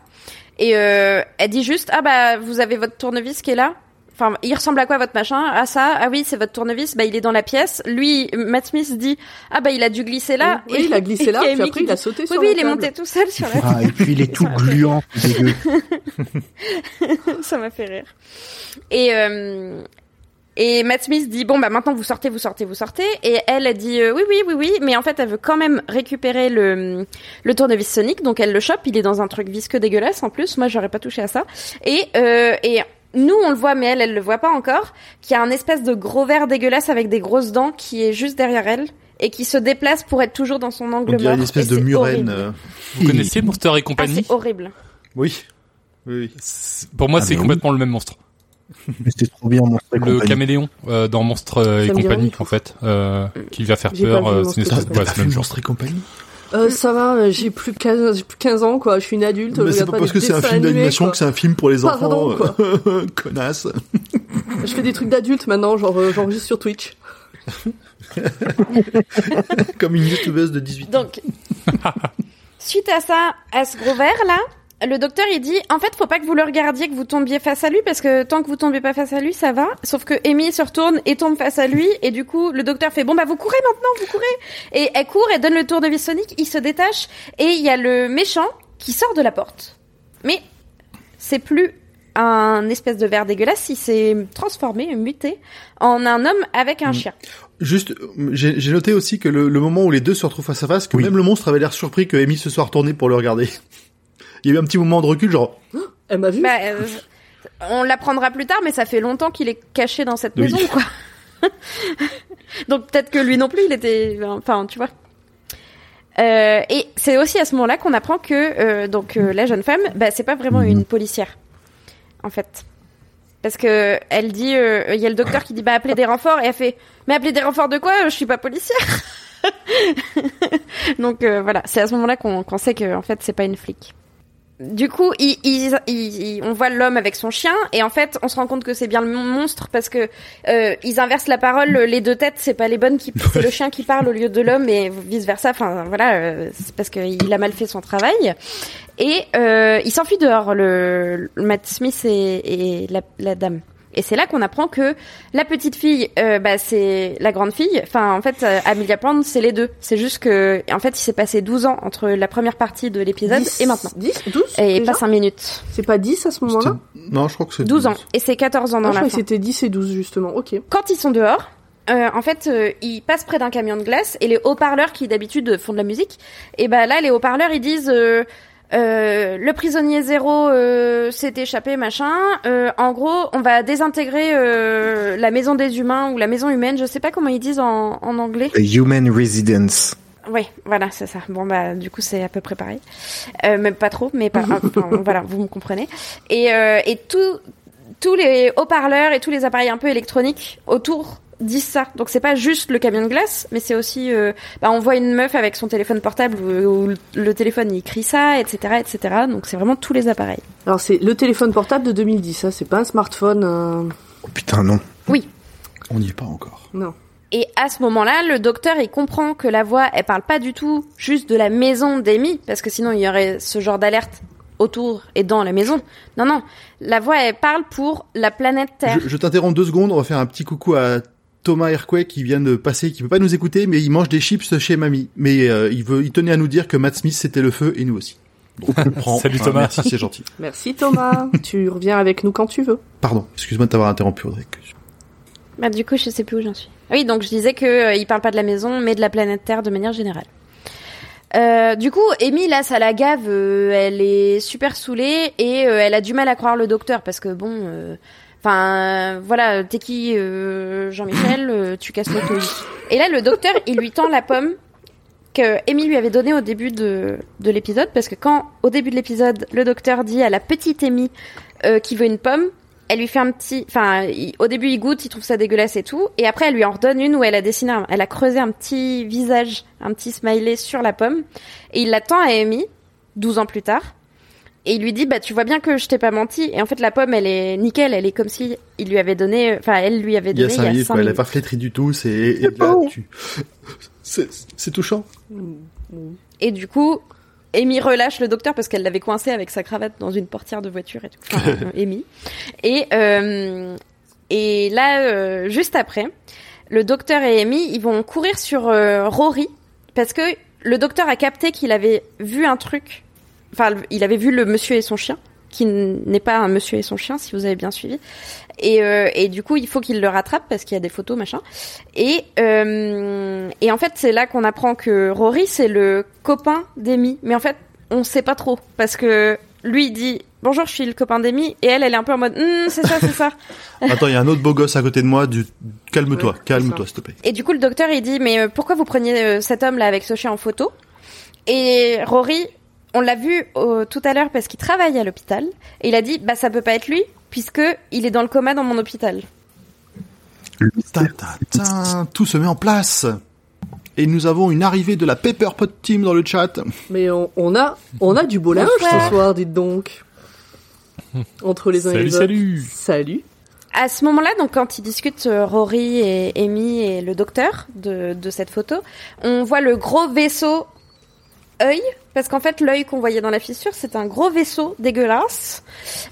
Et euh, elle dit juste ah bah vous avez votre tournevis qui est là. Enfin, il ressemble à quoi votre machin? Ah ça Ah oui, c'est votre tournevis. Bah il est dans la pièce. Lui, Matt Smith dit ah bah il a dû glisser là. Oui, et, il a glissé là. Puis après il a sauté sur oui, la Oui, il est monté tout seul sur la. Ah, et puis il est tout gluant, ça m'a fait rire. Et euh, et Matt Smith dit bon bah maintenant vous sortez, vous sortez, vous sortez. Et elle a dit euh, oui oui oui oui, mais en fait elle veut quand même récupérer le le tournevis Sonic, donc elle le chope. Il est dans un truc visqueux dégueulasse en plus. Moi j'aurais pas touché à ça. Et euh, et nous on le voit, mais elle elle le voit pas encore. Qu'il y a un espèce de gros verre dégueulasse avec des grosses dents qui est juste derrière elle et qui se déplace pour être toujours dans son angle mort. une espèce de murène. Euh. Vous connaissiez Monster et compagnie ah, C'est horrible. Oui. Oui, Pour moi, ah, c'est complètement le même monstre. C'était trop bien Monstre et Le caméléon euh, dans Monstre et compagnie en fait, euh, qui va faire peur. Euh, c'est une espèce de Monstre et compagnie. Euh, ça va, j'ai plus de 15, plus 15 ans, quoi. Je suis une adulte. Mais c'est pas, parce que c'est un film d'animation que c'est un film pour les enfants. Connasse. Je fais des trucs d'adultes maintenant, genre, juste sur Twitch. Comme une youtubeuse de 18 ans. Donc, suite à ça, à ce gros verre là, le docteur il dit en fait faut pas que vous le regardiez que vous tombiez face à lui parce que tant que vous tombez pas face à lui ça va. Sauf que Amy se retourne et tombe face à lui et du coup le docteur fait bon bah vous courez maintenant vous courez. Et elle court et donne le tournevis sonique il se détache et il y a le méchant qui sort de la porte. Mais c'est plus un espèce de verre dégueulasse il s'est transformé muté en un homme avec un mm. chien. Juste, j'ai noté aussi que le, moment où les deux se retrouvent face à face, que même le monstre avait l'air surpris que Amy se soit retournée pour le regarder. Il y a eu un petit moment de recul, genre. Elle m'a vu. Bah, euh, on l'apprendra plus tard, mais ça fait longtemps qu'il est caché dans cette maison, quoi. Donc peut-être que lui non plus, il était. Enfin, tu vois. Euh, et c'est aussi à ce moment-là qu'on apprend que euh, donc la jeune femme, bah, c'est pas vraiment une policière, en fait. Parce que elle dit, il y a le docteur qui dit bah appelez des renforts et elle fait mais appelez des renforts de quoi Je suis pas policière. Donc voilà, c'est à ce moment-là qu'on sait que en fait c'est pas une flic du coup, on voit l'homme avec son chien et en fait, on se rend compte que c'est bien le monstre parce que euh, ils inversent la parole. Les deux têtes, c'est pas les bonnes qui, c'est le chien qui parle au lieu de l'homme et vice versa. Enfin, voilà, euh, c'est parce qu'il a mal fait son travail et euh, il s'enfuit dehors, le, Matt Smith et, la, dame. Et c'est là qu'on apprend que la petite fille, euh, bah, c'est la grande fille. Enfin, en fait, euh, Amelia Pond, c'est les deux. C'est juste que, en fait, il s'est passé 12 ans entre la première partie de l'épisode et maintenant. 10 12 Et pas 5 minutes. C'est pas 10 à ce moment-là? Non, je crois que c'est 12 ans. Et c'est 14 ans dans ah, je la crois fin. que c'était 10 et 12 justement. Ok. Quand ils sont dehors, euh, en fait, euh, ils passent près d'un camion de glace et les haut-parleurs qui d'habitude font de la musique, et ben là, les haut-parleurs ils disent euh, euh, le prisonnier zéro euh, s'est échappé, machin. Euh, en gros, on va désintégrer euh, la maison des humains ou la maison humaine. Je sais pas comment ils disent en, en anglais. A Human Residence. Oui, voilà, c'est ça. Bon bah du coup c'est à peu près pareil, euh, même pas trop, mais pas. enfin, voilà, vous me comprenez. Et euh, et tout, tous les haut-parleurs et tous les appareils un peu électroniques autour disent ça. Donc c'est pas juste le camion de glace, mais c'est aussi, euh, bah, on voit une meuf avec son téléphone portable où, où le- le téléphone il crie ça, etc., etc. Donc c'est vraiment tous les appareils. Alors c'est le téléphone portable de 2010, ça c'est pas un smartphone. euh, Oh putain, non. Oui. On n'y est pas encore. Non. Et à ce moment-là, le docteur, il comprend que la voix, elle parle pas du tout juste de la maison d'Amy, parce que sinon il y aurait ce genre d'alerte autour et dans la maison. Non, non. La voix, elle parle pour la planète Terre. Je, je t'interromps deux secondes, on va faire un petit coucou à Thomas Hercouet qui vient de passer, qui peut pas nous écouter, mais il mange des chips chez mamie. Mais euh, il veut, il tenait à nous dire que Matt Smith c'était le feu et nous aussi. Donc on prend. Salut Enfin, Thomas. Merci, c'est gentil. Merci Thomas. tu reviens avec nous quand tu veux. Pardon, excuse-moi de t'avoir interrompu Audrey. Bah, du coup, je sais plus où j'en suis. Ah Oui, donc je disais que euh, il parle pas de la maison, mais de la planète Terre de manière générale. Euh, du coup, Amy, là, ça la gave, euh, elle est super saoulée et euh, elle a du mal à croire le docteur parce que bon, euh, enfin, voilà, t'es qui, euh, Jean-Michel, euh, tu casses l'auto. Et là, le docteur, il lui tend la pomme que Amy lui avait donnée au début de, de l'épisode parce que quand, au début de l'épisode, le docteur dit à la petite Amy euh, qui veut une pomme, elle lui fait un petit, enfin, au début il goûte, il trouve ça dégueulasse et tout, et après elle lui en redonne une où elle a dessiné, un- elle a creusé un petit visage, un petit smiley sur la pomme, et il l'attend à Amy, 12 ans plus tard, et il lui dit, bah tu vois bien que je t'ai pas menti, et en fait la pomme elle est nickel, elle est comme si il lui avait donné, enfin elle lui avait Il y a donné il y a minutes, 5 quoi, elle a minutes. pas flétri du tout, c'est et là, tu... c'est c'est touchant. Et du coup, Amy relâche le docteur parce qu'elle l'avait coincé avec sa cravate dans une portière de voiture et tout. Enfin, euh, Amy. Et, euh, et là, euh, juste après, le docteur et Amy, ils vont courir sur euh, Rory parce que le docteur a capté qu'il avait vu un truc. Enfin, il avait vu le monsieur et son chien, qui n'est pas un monsieur et son chien, si vous avez bien suivi. Et, euh, et du coup, il faut qu'il le rattrape parce qu'il y a des photos, machin. Et, euh, et en fait, c'est là qu'on apprend que Rory, c'est le copain d'Amy. Mais en fait, on sait pas trop. Parce que lui, il dit Bonjour, je suis le copain d'Amy. Et elle, elle est un peu en mode Hum, C'est ça, c'est ça. Attends, il y a un autre beau gosse à côté de moi, du... calme-toi, Ouais, calme-toi s'il te plaît. Et du coup, le docteur, il dit Mais euh, pourquoi vous preniez cet homme-là avec ce chien en photo? Et Rory, on l'a vu euh, tout à l'heure parce qu'il travaille à l'hôpital. Et il a dit Bah, ça peut pas être lui, puisque il est dans le coma dans mon hôpital. Ta, ta, ta, tout se met en place. Et nous avons une arrivée de la Pepper Pot Team dans le chat. Mais on, on a, on a du beau linge ce soir, dites donc. Entre les uns et Salut, les autres. salut. Salut. À ce moment-là, donc quand ils discutent euh, Rory et Amy et le docteur de, de cette photo, on voit le gros vaisseau œil, parce qu'en fait l'œil qu'on voyait dans la fissure, c'est un gros vaisseau dégueulasse,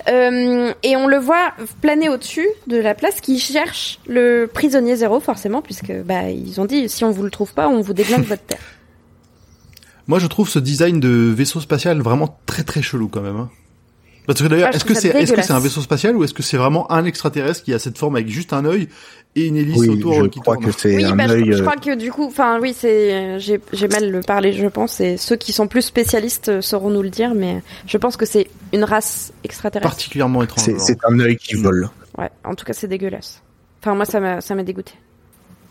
Euh, et on le voit planer au-dessus de la place qui cherche le prisonnier zéro forcément, puisque bah ils ont dit si on vous le trouve pas, on vous déglingue votre terre. Moi, je trouve ce design de vaisseau spatial vraiment très très chelou quand même. hein. Parce que d'ailleurs, Ah, est-ce que c'est ça est-ce que c'est un vaisseau spatial ou est-ce que c'est vraiment un extraterrestre qui a cette forme avec juste un œil et une hélice Oui, autour je qui crois tourne que c'est Oui, un bah, je, œil. je euh, crois que du coup, enfin oui, c'est j'ai j'ai mal le parlé, je pense, et ceux qui sont plus spécialistes euh, sauront nous le dire, mais je pense que c'est une race extraterrestre. particulièrement étrange. C'est un œil qui vole. Ouais, en tout cas, c'est dégueulasse. Enfin, moi, ça m'a ça m'a dégoûté.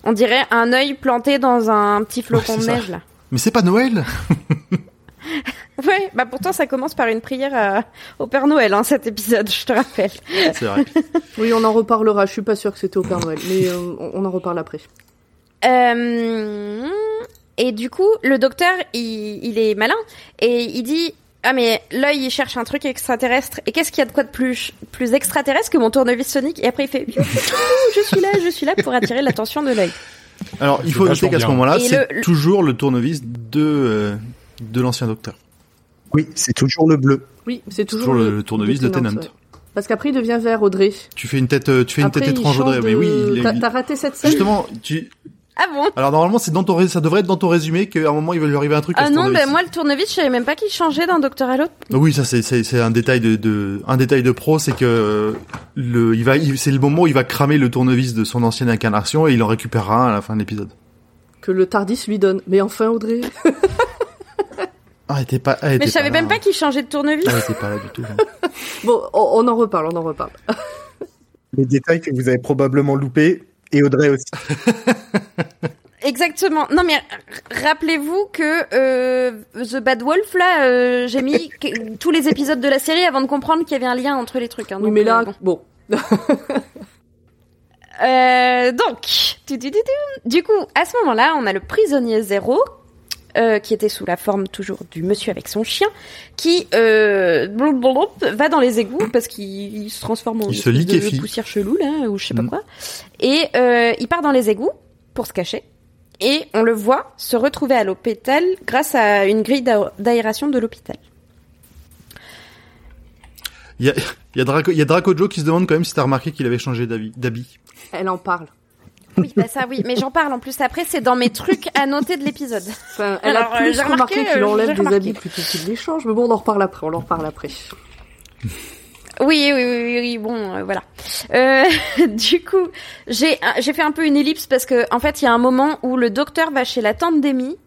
On dirait un œil planté dans un petit flocon Ouais, de ça. neige là. Mais c'est pas Noël Ouais, bah pourtant ça commence par une prière à- au Père Noël, hein, cet épisode, je te rappelle. C'est vrai. Oui, on en reparlera. Je suis pas sûre que c'était au Père Noël, mais euh, on, en reparle après. Euh, et du coup, le docteur, il, il est malin et il dit ah mais l'œil il cherche un truc extraterrestre et qu'est-ce qu'il y a de quoi de plus plus extraterrestre que mon tournevis sonique? Et après il fait Youhou, je suis là je suis là pour attirer l'attention de l'œil. Alors, il faut noter qu'à ce moment-là, c'est le- toujours le tournevis de euh, de l'ancien docteur. Oui, c'est toujours le bleu. Oui, c'est toujours, Toujours le, le tournevis de ouais. Parce qu'après il devient vert, Audrey. Tu fais une tête, euh, tu fais une tête étrange, Audrey. Mais oui. T'as raté cette scène. Justement, tu. Ah bon? Alors normalement, c'est dans ton, ça devrait être dans ton résumé qu'à un moment il va lui arriver un truc. Ah non, ben moi le tournevis, je savais même pas qu'il changeait d'un docteur à l'autre. Oui, ça c'est c'est un détail de, de un détail de pro, c'est que le il va c'est le moment où il va cramer le tournevis de son ancienne incarnation et il en récupérera un à la fin de l'épisode. Que le Tardis lui donne. Mais enfin, Audrey. Ah, elle était pas. Elle mais je savais même pas qu'il changeait de tournevis. Ah, elle était pas là du tout. bon, on, en reparle, on en reparle. Les détails que vous avez probablement loupés, et Audrey aussi. Exactement. Non mais rappelez-vous que euh, The Bad Wolf là, euh, j'ai mis tous les épisodes de la série avant de comprendre qu'il y avait un lien entre les trucs. Hein, oui, mais là, euh, bon. donc, du coup, à ce moment-là, on a le prisonnier zéro euh, qui était sous la forme toujours du monsieur avec son chien, qui euh, va dans les égouts parce qu'il se transforme en de poussière chelou là ou je sais pas mm. quoi, et euh, il part dans les égouts pour se cacher. Et on le voit se retrouver à l'hôpital grâce à une grille d'aération de l'hôpital. Il y a, y, a Draco, y a Draco Joe qui se demande quand même si t'as remarqué qu'il avait changé d'habit. Elle en parle. Oui, bah ça oui, mais j'en parle en plus après, c'est dans mes trucs à noter de l'épisode. Enfin, elle a plus euh, remarqué, qu'il euh, enlève des habits plutôt qu'il les change, mais bon, on en reparle après, on en reparle après. Oui, oui, oui, oui, bon, euh, voilà. Euh, du coup, j'ai j'ai fait un peu une ellipse parce que en fait, il y a un moment où le docteur va chez la tante d'Amy,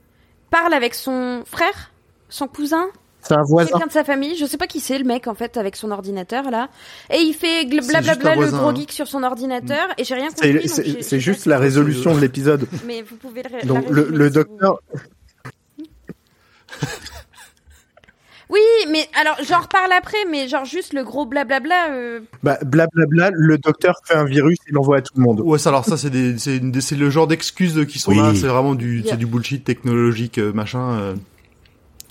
parle avec son frère, son cousin, c'est un voisin. Quelqu'un de sa famille, je sais pas qui c'est le mec en fait avec son ordinateur là. Et il fait blablabla le gros geek sur son ordinateur et j'ai rien compris. C'est juste la résolution de l'épisode. Mais vous pouvez le Donc le, docteur. Oui, mais alors j'en reparle après, mais genre juste le gros blablabla. Euh... Bah blablabla, le docteur fait un virus, il l'envoie à tout le monde. Ouais, ça, alors ça c'est le genre d'excuses qui sont là, c'est vraiment du, c'est du bullshit technologique euh, machin. Euh.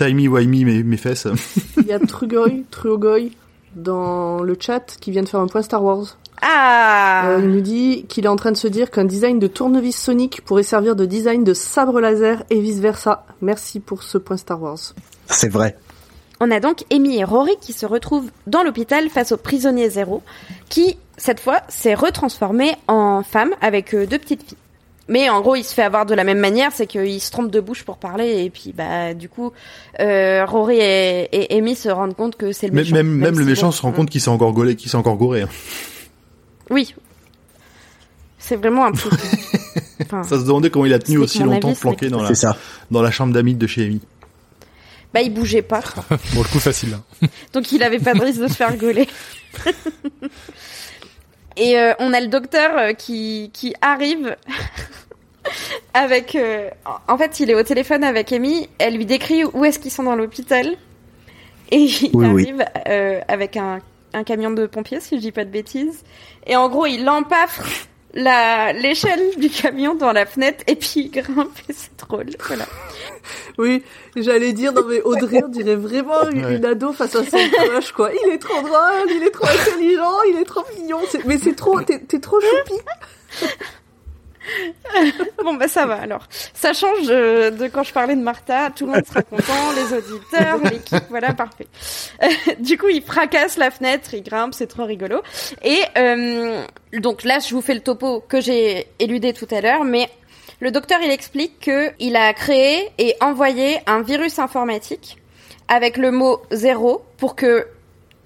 Timey Wimey mes, mes fesses. Il y a Trugoy, Trugoy dans le chat qui vient de faire un point Star Wars. Ah euh, Il nous dit qu'il est en train de se dire qu'un design de tournevis Sonic pourrait servir de design de sabre laser et vice versa. Merci pour ce point Star Wars. C'est vrai. On a donc Amy et Rory qui se retrouvent dans l'hôpital face au prisonnier zéro, qui, cette fois, s'est retransformé en femme avec euh, deux petites filles. Mais en gros, il se fait avoir de la même manière, c'est qu'il se trompe de bouche pour parler, et puis bah du coup, euh, Rory et, Amy se rendent compte que c'est le méchant. Même, même, le méchant se rend compte qu'il s'est encore gaulé, qu'il s'est encore gouré. Hein. Oui, c'est vraiment un peu. ça se demandait comment il a tenu aussi longtemps planqué dans la, dans la chambre d'amis de chez Amy. Bah, il bougeait pas. bon, le coup facile. Hein. Donc, il avait pas de risque de se faire gauler. Et euh, on a le docteur euh, qui, qui arrive avec... Euh, en fait, il est au téléphone avec Amy. Elle lui décrit où est-ce qu'ils sont dans l'hôpital. Et il arrive avec un, un, camion de pompiers, si je dis pas de bêtises. Et en gros, il empafre la l'échelle du camion dans la fenêtre et puis il grimpe et c'est drôle. Voilà. Oui, j'allais dire, non mais Audrey, on dirait vraiment une, ado face à son crush, quoi. Il est trop drôle, il est trop intelligent, il est trop mignon. Mais c'est trop, t'es trop choupi. bon bah ça va alors. Ça change de, quand je parlais de Martha, tout le monde sera content, les auditeurs, l'équipe, voilà parfait. du coup il fracasse la fenêtre, il grimpe, c'est trop rigolo. Et euh, donc là je vous fais le topo que j'ai éludé tout à l'heure, mais le docteur, il explique qu'il a créé et envoyé un virus informatique avec le mot zéro pour que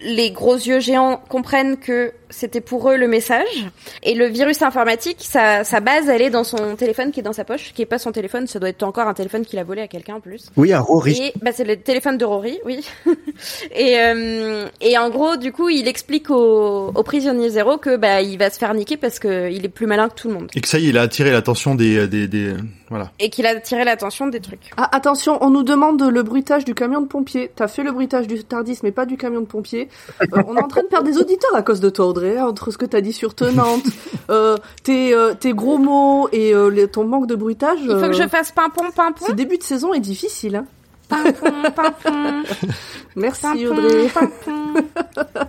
les gros yeux géants comprennent que c'était pour eux le message. Et le virus informatique, sa, sa base, elle est dans son téléphone qui est dans sa poche, qui est pas son téléphone, ça doit être encore un téléphone qu'il a volé à quelqu'un en plus. Oui, à Rory. Et bah c'est le téléphone de Rory, oui. et euh, et en gros, du coup, il explique au, au prisonnier zéro que bah il va se faire niquer parce que il est plus malin que tout le monde. Et que ça y est, il a attiré l'attention des, des, des voilà. Et qu'il a attiré l'attention des trucs. Ah attention, on nous demande le bruitage du camion de pompiers. T'as fait le bruitage du Tardis, mais pas du camion de pompiers. Euh, on est en train de perdre des auditeurs à cause de toi, Audrey entre ce que t'as dit sur tenante, euh, tes, euh, tes gros mots et euh, ton manque de bruitage. Il faut que je fasse pimpon, pimpon. Ce début de saison est difficile. Hein. Pimpon, pimpon. Merci Audrey.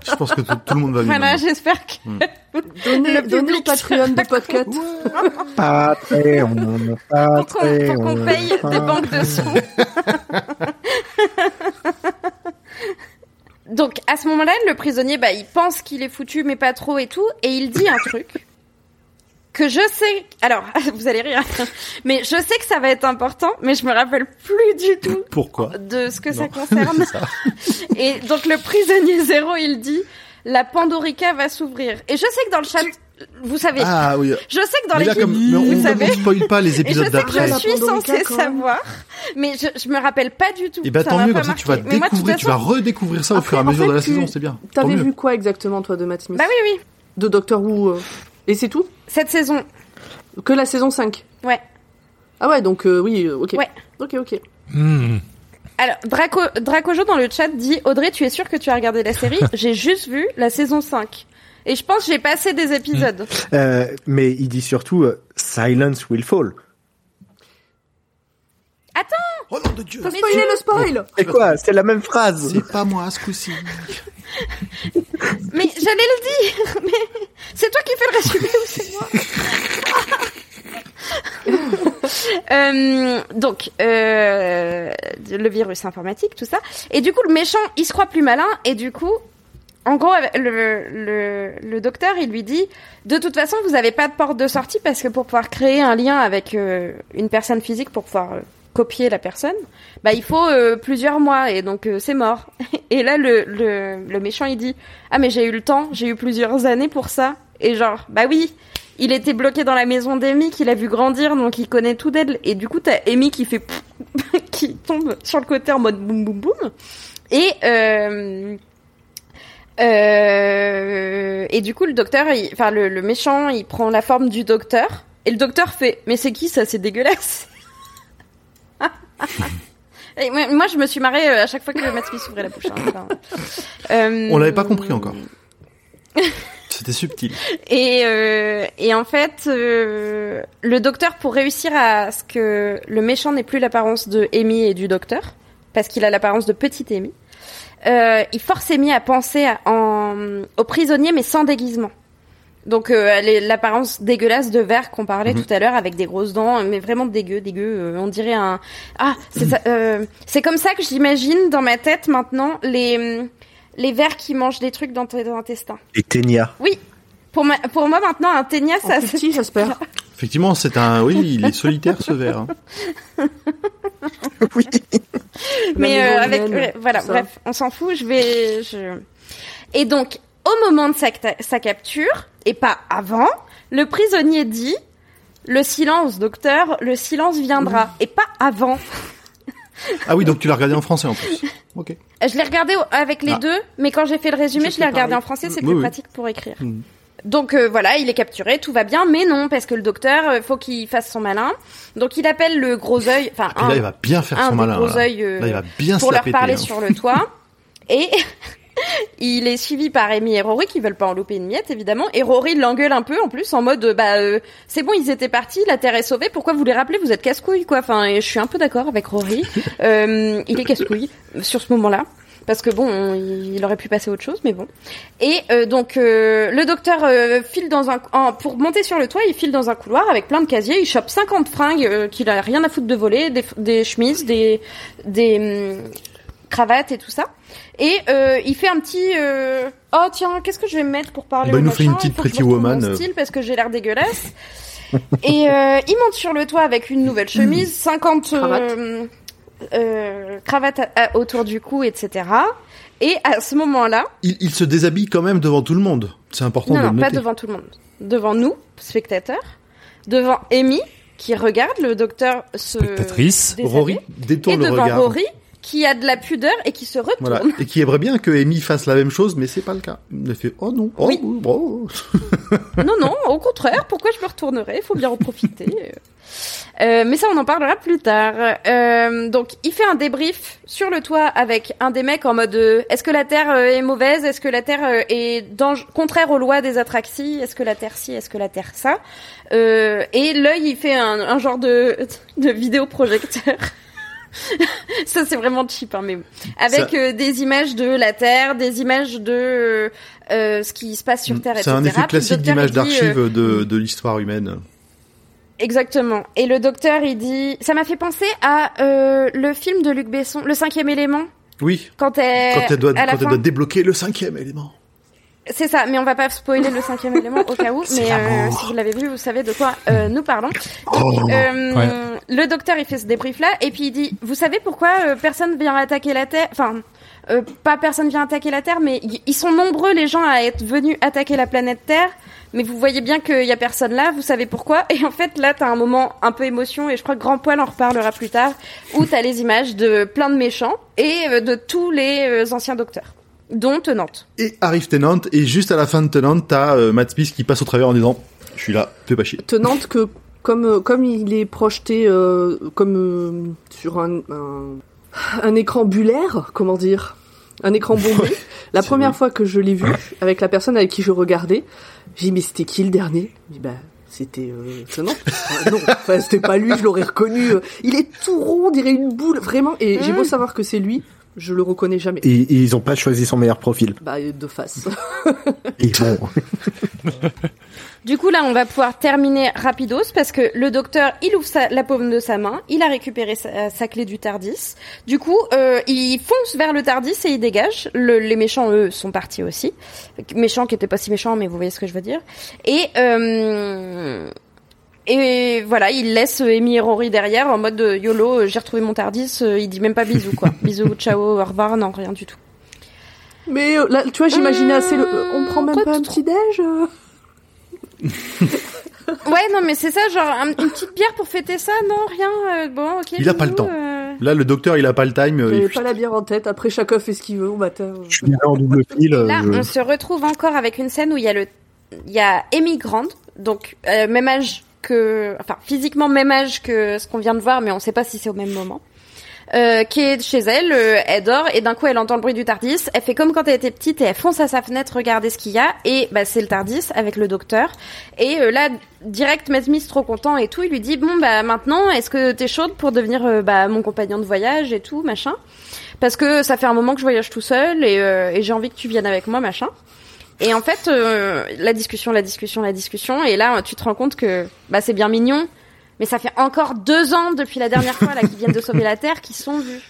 je pense que tout, le monde va bien. Voilà, j'espère que mm. donnez, le donnez au Patreon de podcast. Patreon, Patreon. Pour qu'on paye des banques de sons. Donc à ce moment-là, le prisonnier, bah, il pense qu'il est foutu, mais pas trop et tout, et il dit un truc que je sais. Alors, vous allez rire, mais je sais que ça va être important, mais je me rappelle plus du tout. Pourquoi De ce que ça concerne. et donc le prisonnier zéro, il dit la Pandorica va s'ouvrir. Et je sais que dans le chat, vous savez. Ah oui. Je sais que dans l'équipe, vous savez. On spoil pas les épisodes d'après. Je suis censée savoir, mais je, je me rappelle pas du tout. Et eh bah ben, tant mieux comme ça, tu vas découvrir, tu vas redécouvrir ça au fur et à mesure de la saison, c'est bien. T'avais vu quoi exactement toi de Matt Smith Bah oui oui. De Doctor Who. Euh, et c'est tout? Cette saison. Que la saison 5 Ouais. Ah ouais, donc euh, oui, euh, ok. Ouais. Ok, ok. Hmm. Alors, Draco, Dracojo dans le chat dit Audrey, tu es sûr que tu as regardé la série? J'ai juste vu la saison 5. Et je pense que j'ai passé des épisodes. Euh, mais il dit surtout Silence will fall. Attends Oh nom de Dieu T'as spoilé le spoil C'est quoi? C'est la même phrase C'est pas moi ce coup-ci. mais j'allais le dire Mais c'est toi qui fais le résumé ou c'est moi? Euh, donc, euh, le virus informatique, tout ça. Et du coup, le méchant, il se croit plus malin. Et du coup, en gros, le, le, le docteur, il lui dit, de toute façon, vous n'avez pas de porte de sortie parce que pour pouvoir créer un lien avec euh, une personne physique, pour pouvoir euh, copier la personne, bah il faut euh, plusieurs mois et donc c'est mort. Et là, le, le, le méchant, il dit, ah mais j'ai eu le temps, j'ai eu plusieurs années pour ça. Et genre, bah oui, il était bloqué dans la maison d'Amy qu'il a vu grandir, donc il connaît tout d'elle. Et du coup, t'as Amy qui fait qui tombe sur le côté en mode boum boum boum. Et euh, et du coup, le docteur, enfin le, le, méchant, il prend la forme du docteur. Et le docteur fait, mais c'est qui ça? C'est dégueulasse. et moi, je me suis marrée euh, à chaque fois que Matt Smith ouvrait la bouche. Hein, euh, On l'avait pas compris encore. C'était subtil. Et, euh, et en fait, le docteur, pour réussir à ce que le méchant n'ait plus l'apparence de Amy et du docteur, parce qu'il a l'apparence de petite Amy, euh, il force Amy à penser à, en, au prisonnier, mais sans déguisement. Donc euh, l'apparence dégueulasse de verre qu'on parlait mhm. tout à l'heure avec des grosses dents, mais vraiment dégueu, dégueu. Euh, on dirait un ah c'est euh, c'est comme ça que j'imagine dans ma tête maintenant les les vers qui mangent des trucs dans tes intestins. Et ténia. Oui. Pour, pour moi maintenant un ténia ça se petit, j'espère. Effectivement, c'est un oui, il est solitaire ce verre. Hein. oui. Mais euh, avec voilà, bref, on s'en fout, je vais je... Et donc au moment de sa, sa capture et pas avant, le prisonnier dit le silence, docteur, le silence viendra. Et pas avant. Ah oui, donc tu l'as regardé en français en plus. Ok. Je l'ai regardé avec les ah. deux, mais quand j'ai fait le résumé, je, l'ai regardé en français, c'est plus pratique pour écrire. Hmm. Donc euh, voilà, il est capturé, tout va bien, mais non, parce que le docteur, euh, faut qu'il fasse son malin. Donc il appelle le gros œil, enfin un, là, il va bien faire son malin. Gros œil, euh, là, il va bien pour leur parler hein. sur le toit. et il est suivi par Amy et Rory qui veulent pas en louper une miette évidemment et Rory l'engueule un peu en plus en mode bah euh, c'est bon ils étaient partis la terre est sauvée pourquoi vous les rappelez? Vous êtes casse-couille quoi enfin je suis un peu d'accord avec Rory euh, il est casse-couille sur ce moment-là parce que bon, il aurait pu passer autre chose, mais bon. Et euh, donc euh, le docteur file dans un pour monter sur le toit, il file dans un couloir avec plein de casiers, il chope 50 fringues qu'il a rien à foutre de voler, des, des chemises, des des hum, cravates et tout ça. Et euh, il fait un petit euh... oh tiens qu'est-ce que je vais me mettre pour parler bah, il nous fait une petite Pretty Woman euh. style parce que j'ai l'air dégueulasse et euh, il monte sur le toit avec une nouvelle chemise 50 euh, cravates autour du cou etc et à ce moment-là il, il, se déshabille quand même devant tout le monde. C'est important non, de non le pas devant tout le monde. Devant nous spectateurs. Devant Amy qui regarde le docteur se spectatrice. Rory détourne et le devant regard. Rory qui a de la pudeur et qui se retourne. Voilà. Et qui aimerait bien que Amy fasse la même chose, mais c'est pas le cas. Il fait oh non, oh, oui. oh. non non, au contraire, pourquoi je me retournerais? Il faut bien en profiter. Euh, mais ça, on en parlera plus tard. Euh, donc, il fait un débrief sur le toit avec un des mecs en mode euh, est-ce que la Terre euh, est mauvaise? Est-ce que la Terre euh, est contraire aux lois des attractions Est-ce que la Terre ci? Est-ce que la Terre ça? Et l'œil, il fait un, un genre de, de vidéoprojecteur. ça c'est vraiment cheap, hein, mais avec euh, des images de la Terre, des images de euh, ce qui se passe sur Terre, C'est un effet classique d'image d'archives euh, de, de l'histoire humaine. Exactement. Et le docteur, il dit, ça m'a fait penser à le film de Luc Besson, Le Cinquième Élément, Oui. Quand elle, quand elle doit, à la quand elle fin- doit débloquer le cinquième élément. C'est ça, mais on va pas spoiler le cinquième élément au cas où. Mais euh, si vous l'avez vu, vous savez de quoi euh, nous parlons. Oh. Donc, euh, Ouais. Le docteur, il fait ce débrief là, et puis il dit, vous savez pourquoi euh, personne vient attaquer la Terre? Enfin, euh, pas personne vient attaquer la Terre, mais y- ils sont nombreux les gens à être venus attaquer la planète Terre. Mais vous voyez bien qu'il y a personne là. Vous savez pourquoi Et en fait, là, t'as un moment un peu émotion, et je crois que Grand Poil en reparlera plus tard, où t'as les images de plein de méchants et euh, de tous les euh, anciens docteurs, dont Tenante. Et arrive Tennant, et juste à la fin de Tennant, t'as euh, Matt Smith qui passe au travers en disant Je suis là, fais pas chier. tenante que comme euh, comme il est projeté euh, comme euh, sur un, un un écran bulaire, comment dire, un écran bombé. la première vrai. fois que je l'ai vu avec la personne avec qui je regardais, j'ai dit mais c'était qui le dernier? J'ai dit bah c'était euh, Tenante. Enfin, non, enfin, c'était pas lui, je l'aurais reconnu. euh, Il est tout rond, on dirait une boule, vraiment. Et j'ai beau savoir que c'est lui, je le reconnais jamais. Et, et ils ont pas choisi son meilleur profil. Bah de face. Ils vont- Du coup, là, on va pouvoir terminer rapidos parce que le docteur, il ouvre sa- la paume de sa main, il a récupéré sa, sa clé du Tardis. Du coup, euh, il fonce vers le Tardis et il dégage. Le- les méchants, eux, sont partis aussi. Méchants qui étaient pas si méchants, mais vous voyez ce que je veux dire. Et euh, et voilà, il laisse Amy et Rory derrière en mode euh, YOLO, euh, j'ai retrouvé mon Tardis. euh, il dit même pas bisous quoi. bisous, ciao, au revoir, non rien du tout. Mais là, tu vois, j'imaginais assez le. on prend même pas un petit déj. Ouais, non, mais c'est ça, genre un- une petite bière pour fêter ça, non, rien. euh, bon, ok. Il a pas le temps. euh. Là, le docteur, il a pas le time. euh, il- pas la bière en tête. Après, chacun fait ce qu'il veut au matin. Je suis là en double fil. Là, je- on se retrouve encore avec une scène où il y a le, il y a Amy Grant, donc euh, même âge enfin physiquement même âge que ce qu'on vient de voir, mais on sait pas si c'est au même moment. Euh, qui est chez elle, euh, elle dort et d'un coup elle entend le bruit du Tardis. Elle fait comme quand elle était petite et elle fonce à sa fenêtre regarder ce qu'il y a et bah c'est le Tardis avec le docteur. Et euh, là direct Matt trop content et tout, il lui dit bon bah maintenant est-ce que t'es chaude pour devenir euh, bah mon compagnon de voyage et tout machin? Parce que ça fait un moment que je voyage tout seul et, et j'ai envie que tu viennes avec moi machin. Et en fait, euh, la discussion, la discussion, la discussion, et là, tu te rends compte que bah c'est bien mignon, mais ça fait encore deux ans depuis la dernière fois là qu'ils viennent de sauver la Terre qu'ils sont vus.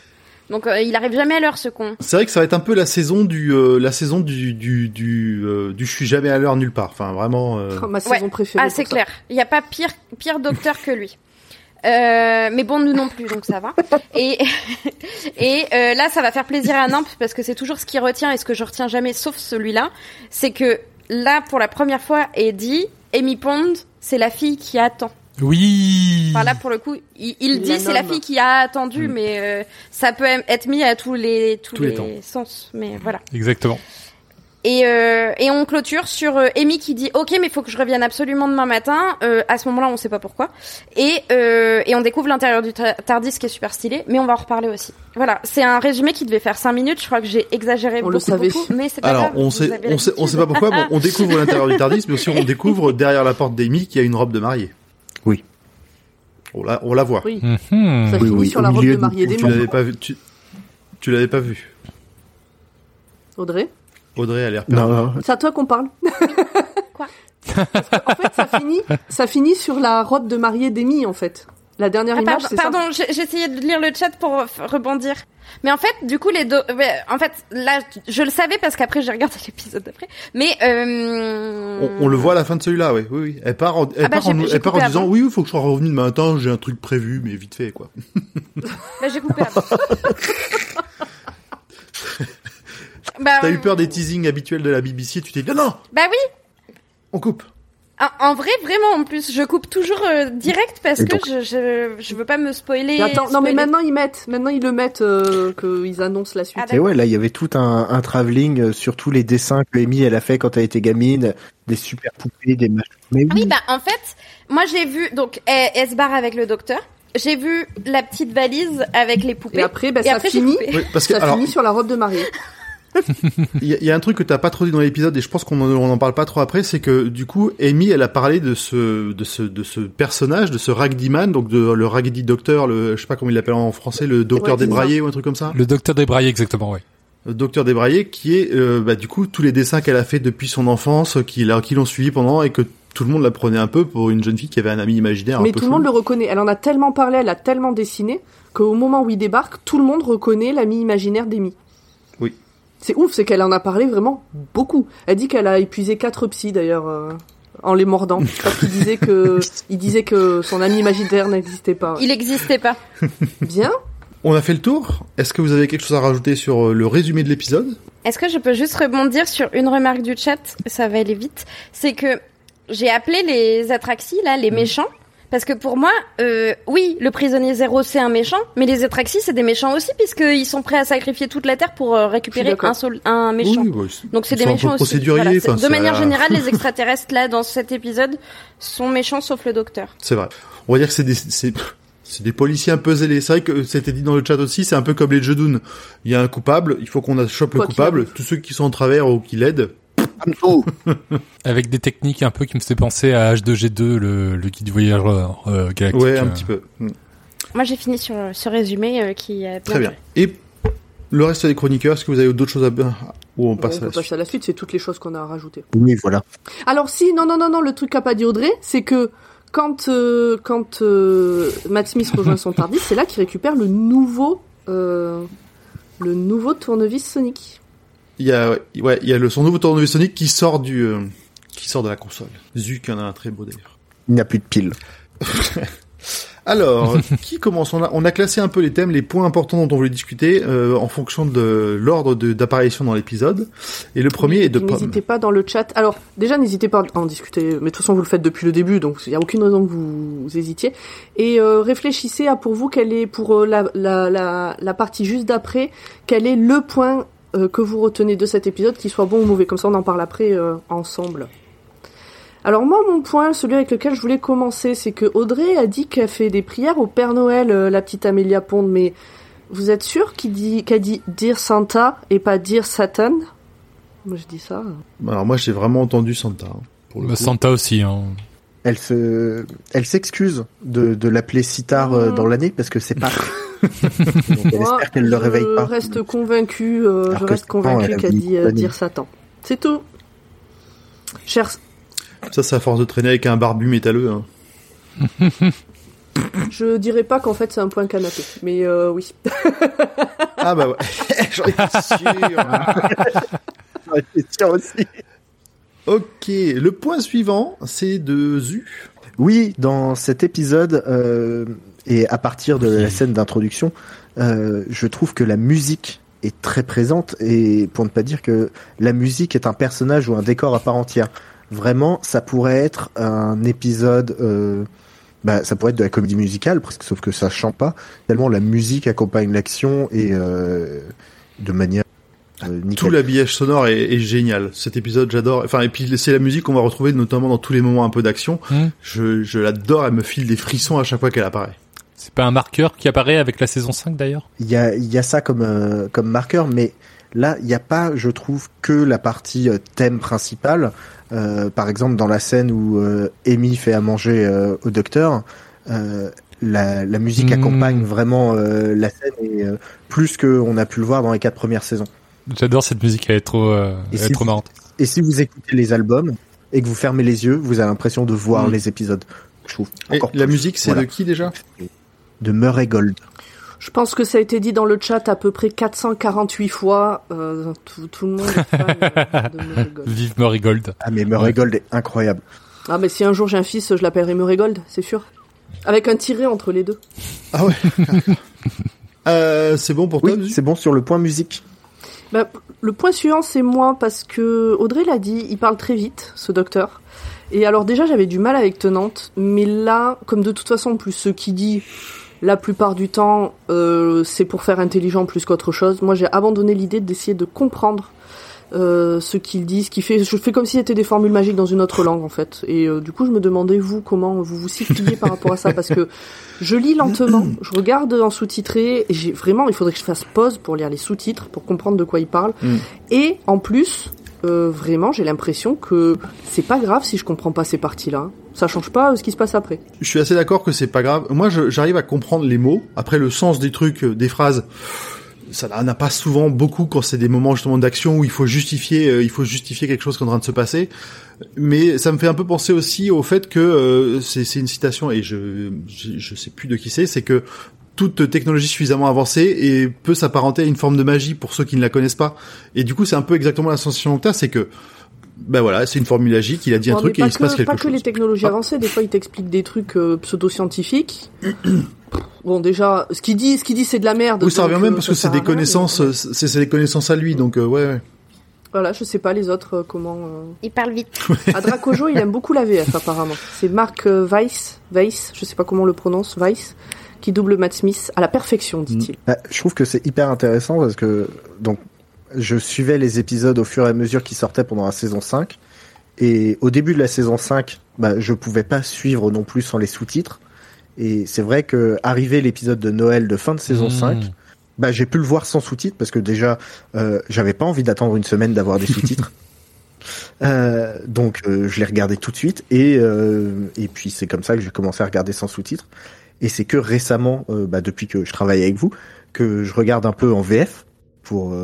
Donc euh, il arrive jamais à l'heure ce con. C'est vrai que ça va être un peu la saison du, euh, la saison du, du, du, euh, du je suis jamais à l'heure nulle part. Enfin, vraiment. euh, Ma saison Ouais. préférée. Ah c'est clair. Il n'y a pas pire pire docteur que lui. Euh, mais bon, nous non plus, donc ça va. Et, et euh, là, ça va faire plaisir à Nimp parce que c'est toujours ce qui retient et ce que je retiens jamais, sauf celui-là, c'est que là, pour la première fois, est dit Amy Pond, c'est la fille qui attend. Oui. Enfin là, pour le coup, il, il Il dit c'est la fille qui a attendu, mais euh, ça peut être mis à tous les tous, Tous les sens. Mais voilà. Exactement. Et, euh, et on clôture sur euh, Amy qui dit ok mais il faut que je revienne absolument demain matin. Euh, à ce moment-là on sait pas pourquoi. Et, euh, et on découvre l'intérieur du ta- Tardis qui est super stylé, mais on va en reparler aussi. Voilà, c'est un résumé qui devait faire 5 minutes. Je crois que j'ai exagéré On beaucoup, le savait. beaucoup, mais c'est pas Alors, grave. on sait, on sait, on sait pas pourquoi. Bon, on découvre l'intérieur du Tardis, mais aussi on découvre derrière la porte d'Amy qu'il y a une robe de mariée. Oui. On la, on la voit. Oui. Mhm. Ça Oui, finit oui, sur au la robe de mariée des Tu l'avais pas vu. Tu, tu l'avais pas vu. Audrey, Audrey a l'air perdue. Non, non. c'est à toi qu'on parle. Quoi? En fait, ça finit, ça finit sur la robe de mariée d'Amy, en fait. La dernière Ah, image, pardon, c'est ça. pardon, j'ai j'ai essayé de lire le chat pour rebondir. Mais en fait, du coup, les deux, en fait, là, je le savais parce qu'après j'ai regardé l'épisode d'après. Mais euh... On, on le voit à la fin de celui-là, oui, oui, oui. Elle part, en, elle Ah bah, part, en, elle part disant, avant. oui, il faut que je sois revenu demain matin, j'ai un truc prévu, mais vite fait, quoi. Bah, j'ai coupé avant. bah, T'as eu peur des teasings habituels de la BBC, tu t'es dit, non, non, Bah oui. on coupe. En, en vrai, vraiment, en plus, je coupe toujours euh, direct parce que je, je, je veux pas me spoiler. Attends, non mais maintenant ils mettent, maintenant ils le mettent, euh, qu'ils annoncent la suite. Ah, Et ouais, là, il y avait tout un, un travelling euh, sur tous les dessins que Amy, elle a fait quand elle était gamine, des super poupées, des machins. Mais Ah oui, bah en fait, moi j'ai vu donc elle, elle se barre avec le docteur. J'ai vu la petite valise avec les poupées. Et après, bah, Et ça après, finit. Oui, parce que, ça alors, finit sur la robe de mariée. il y, a- il y a un truc que t'as pas trop dit dans l'épisode, et je pense qu'on en, on en parle pas trop après, c'est que, du coup, Amy, elle a parlé de ce, de ce, de ce personnage, de ce Raggedy Man, donc de, le Raggedy Docteur, le, je sais pas comment il l'appelle en français, le docteur Ouais, débraillé ou un truc comme ça. Le docteur débraillé, exactement. Le docteur débraillé, qui est, euh, bah, du coup, tous les dessins qu'elle a fait depuis son enfance, qui qui l'ont suivi pendant, et que tout le monde la prenait un peu pour une jeune fille qui avait un ami imaginaire. Mais un peu tout le monde le reconnaît. Elle en a tellement parlé, elle a tellement dessiné qu'au moment où il débarque, tout le monde reconnaît l'ami imaginaire d'Amy. C'est ouf, c'est qu'elle en a parlé vraiment beaucoup. Elle dit qu'elle a épuisé quatre psys d'ailleurs euh, en les mordant parce qu'il disait que il disait que son ami imaginaire n'existait pas. Il n'existait pas. Bien. On a fait le tour. Est-ce que vous avez quelque chose à rajouter sur euh, le résumé de l'épisode? Est-ce que je peux juste rebondir sur une remarque du chat? Ça va aller vite. C'est que j'ai appelé les Atraxis, là, les méchants. Parce que pour moi, euh, oui, le prisonnier zéro c'est un méchant, mais les Atraxis c'est des méchants aussi puisqu'ils sont prêts à sacrifier toute la terre pour euh, récupérer un, sol un méchant. Oui, Donc c'est des méchants aussi. Voilà, de manière générale, les extraterrestres là dans cet épisode sont méchants sauf le docteur. C'est vrai. On va dire que c'est des, c'est, c'est des policiers un peu zélés. C'est vrai que c'était dit dans le chat aussi, c'est un peu comme les jeux d'Oon. Il y a un coupable, il faut qu'on chope le coupable. Tous ceux qui sont en travers ou qui l'aident, Avec des techniques un peu qui me faisaient penser à H2G2, le, le guide voyageur euh, galactique. ouais, un euh. petit peu. Mm. Moi j'ai fini sur ce résumé euh, qui bien Très bien. Et le reste des chroniqueurs, est-ce que vous avez d'autres choses à... Ou on on passe à peut la passer suite à la suite, c'est toutes les choses qu'on a à rajouter. Oui, voilà. Alors si, non, non, non, non, le truc qu'a pas dit Audrey, c'est que quand euh, quand euh, Matt Smith rejoint son Tardis, c'est là qu'il récupère le nouveau euh, le nouveau tournevis Sonic. Il y a, ouais, il y a le, son nouveau tournevis Sonic qui sort du, euh, qui sort de la console. Zuk en a un très beau d'ailleurs. Il n'y a plus de piles. Alors, qui commence? On a, on a classé un peu les thèmes, les points importants dont on voulait discuter euh, en fonction de l'ordre de- d'apparition dans l'épisode. Et le premier est de Pomme. N'hésitez pas dans le chat. Alors déjà, n'hésitez pas à en discuter. Mais de toute façon, vous le faites depuis le début, donc il n'y a aucune raison que vous, vous hésitiez. Et euh, réfléchissez à pour vous quelle est pour euh, la, la, la, la partie juste d'après, quel est le point euh, que vous retenez de cet épisode, qu'il soit bon ou mauvais. Comme ça, on en parle après euh, ensemble. Alors moi, mon point, celui avec lequel je voulais commencer, c'est que Audrey a dit qu'elle fait des prières au Père Noël, euh, la petite Amélia Pond, mais vous êtes sûr qu'il dit qu'elle dit Dear Santa et pas Dear Satan Moi, je dis ça. Alors moi, j'ai vraiment entendu Santa. hein, pour le Bah. Santa aussi. Hein. Elle se, elle s'excuse de, de l'appeler si tard euh, dans l'année parce que c'est pas. Donc elle Moi, espère qu'elle le réveille je pas. reste convaincu, euh, je reste Satan, convaincu dit euh, l'année. Dear Satan. C'est tout. Cher, Ça, c'est à force de traîner avec un barbu métalleux. Hein. je dirais pas qu'en fait c'est un point canapé, mais euh, oui. Ah bah ouais, j'en étais sûr. Ouais, c'est sûr aussi. ok, le point suivant, c'est de Zu. Oui, dans cet épisode euh, et à partir de la scène d'introduction, euh, je trouve que la musique est très présente et pour ne pas dire que la musique est un personnage ou un décor à part entière. Vraiment, ça pourrait être un épisode. Euh, bah, ça pourrait être de la comédie musicale, presque, sauf que ça chante pas. Tellement la musique accompagne l'action et euh, de manière euh. Tout l'habillage sonore est, est génial. Cet épisode, j'adore. Enfin, et puis c'est la musique qu'on va retrouver notamment dans tous les moments un peu d'action. Je, je l'adore, elle me file des frissons à chaque fois qu'elle apparaît. C'est pas un marqueur qui apparaît avec la saison 5 d'ailleurs? Il y a, il y a ça comme, euh, comme marqueur, mais là, il n'y a pas, je trouve, que la partie euh, thème principale. Euh, par exemple, dans la scène où euh, Amy fait à manger euh, au docteur, euh, la, la musique Hmm. accompagne vraiment euh, la scène et euh, plus qu'on a pu le voir dans les quatre premières saisons. J'adore cette musique, elle est trop, euh, Et elle est si trop vous- marrante. Et si vous écoutez les albums et que vous fermez les yeux, vous avez l'impression de voir Hmm. les épisodes. Je trouve Et la musique, c'est Voilà. de qui déjà? De Murray Gold. Je pense que ça a été dit dans le chat à peu près 448 fois. Euh, tout, tout le monde est fan euh, de Murray Gold. Vive Murray Gold. Ah mais Murray. Gold est incroyable. Ah mais si un jour j'ai un fils, je l'appellerai Murray Gold, c'est sûr. Avec un tiré entre les deux. Ah ouais. euh, c'est bon pour toi, Oui, c'est bon sur le point musique. Bah, le point suivant, c'est moi, parce que Audrey l'a dit, il parle très vite, ce docteur. Et alors déjà, j'avais du mal avec Tenante, mais là, comme de toute façon, plus ce qu'il dit, la plupart du temps, euh, c'est pour faire intelligent plus qu'autre chose. Moi, j'ai abandonné l'idée d'essayer de comprendre euh, ce qu'il dit, ce qu'il fait. Je fais comme si c'était des formules magiques dans une autre langue, en fait. Et euh, du coup, je me demandais, vous, comment vous vous situiez par rapport à ça, parce que je lis lentement, je regarde en sous-titré, et j'ai vraiment, il faudrait que je fasse pause pour lire les sous-titres, pour comprendre de quoi il parle. Mm. Et en plus, euh, vraiment, j'ai l'impression que c'est pas grave si je comprends pas ces parties-là. Ça change pas euh, ce qui se passe après. Je suis assez d'accord que c'est pas grave. Moi, j'arrive à comprendre les mots. Après, le sens des trucs, euh, des phrases, ça n'a pas souvent beaucoup quand c'est des moments justement d'action où il faut justifier, euh, il faut justifier quelque chose qui est en train de se passer. Mais ça me fait un peu penser aussi au fait que euh, c'est une citation et je, je, je sais plus de qui c'est, c'est que toute technologie suffisamment avancée et peut s'apparenter à une forme de magie pour ceux qui ne la connaissent pas. Et du coup, c'est un peu exactement la sensation que t'as, c'est que ben voilà, c'est une formule magique, il a dit un truc et il se passe quelque chose. Pas que les technologies ah. avancées, des fois il t'explique des trucs euh, pseudo-scientifiques. bon déjà, ce qu'il dit, ce qu'il dit c'est de la merde. Oui, ça revient même parce que c'est des connaissances, c'est des connaissances à lui, donc euh, ouais, ouais. Voilà, je sais pas les autres euh, comment. Il parle vite. À Dracojo, il aime beaucoup la VF apparemment. C'est Marc Weiss, Weiss, je sais pas comment on le prononce, Weiss, qui double Matt Smith à la perfection, dit-il. Bah, je trouve que c'est hyper intéressant parce que donc je suivais les épisodes au fur et à mesure qui sortaient pendant la saison 5. Et au début de la saison 5, bah, je pouvais pas suivre non plus sans les sous-titres. Et c'est vrai que arrivé l'épisode de Noël de fin de saison 5, mmh. bah, j'ai pu le voir sans sous-titres parce que déjà, euh, j'avais pas envie d'attendre une semaine d'avoir des sous-titres. euh, donc euh, je l'ai regardé tout de suite et euh, et puis c'est comme ça que j'ai commencé à regarder sans sous-titres. Et c'est que récemment, euh, bah, depuis que je travaille avec vous, que je regarde un peu en VF pour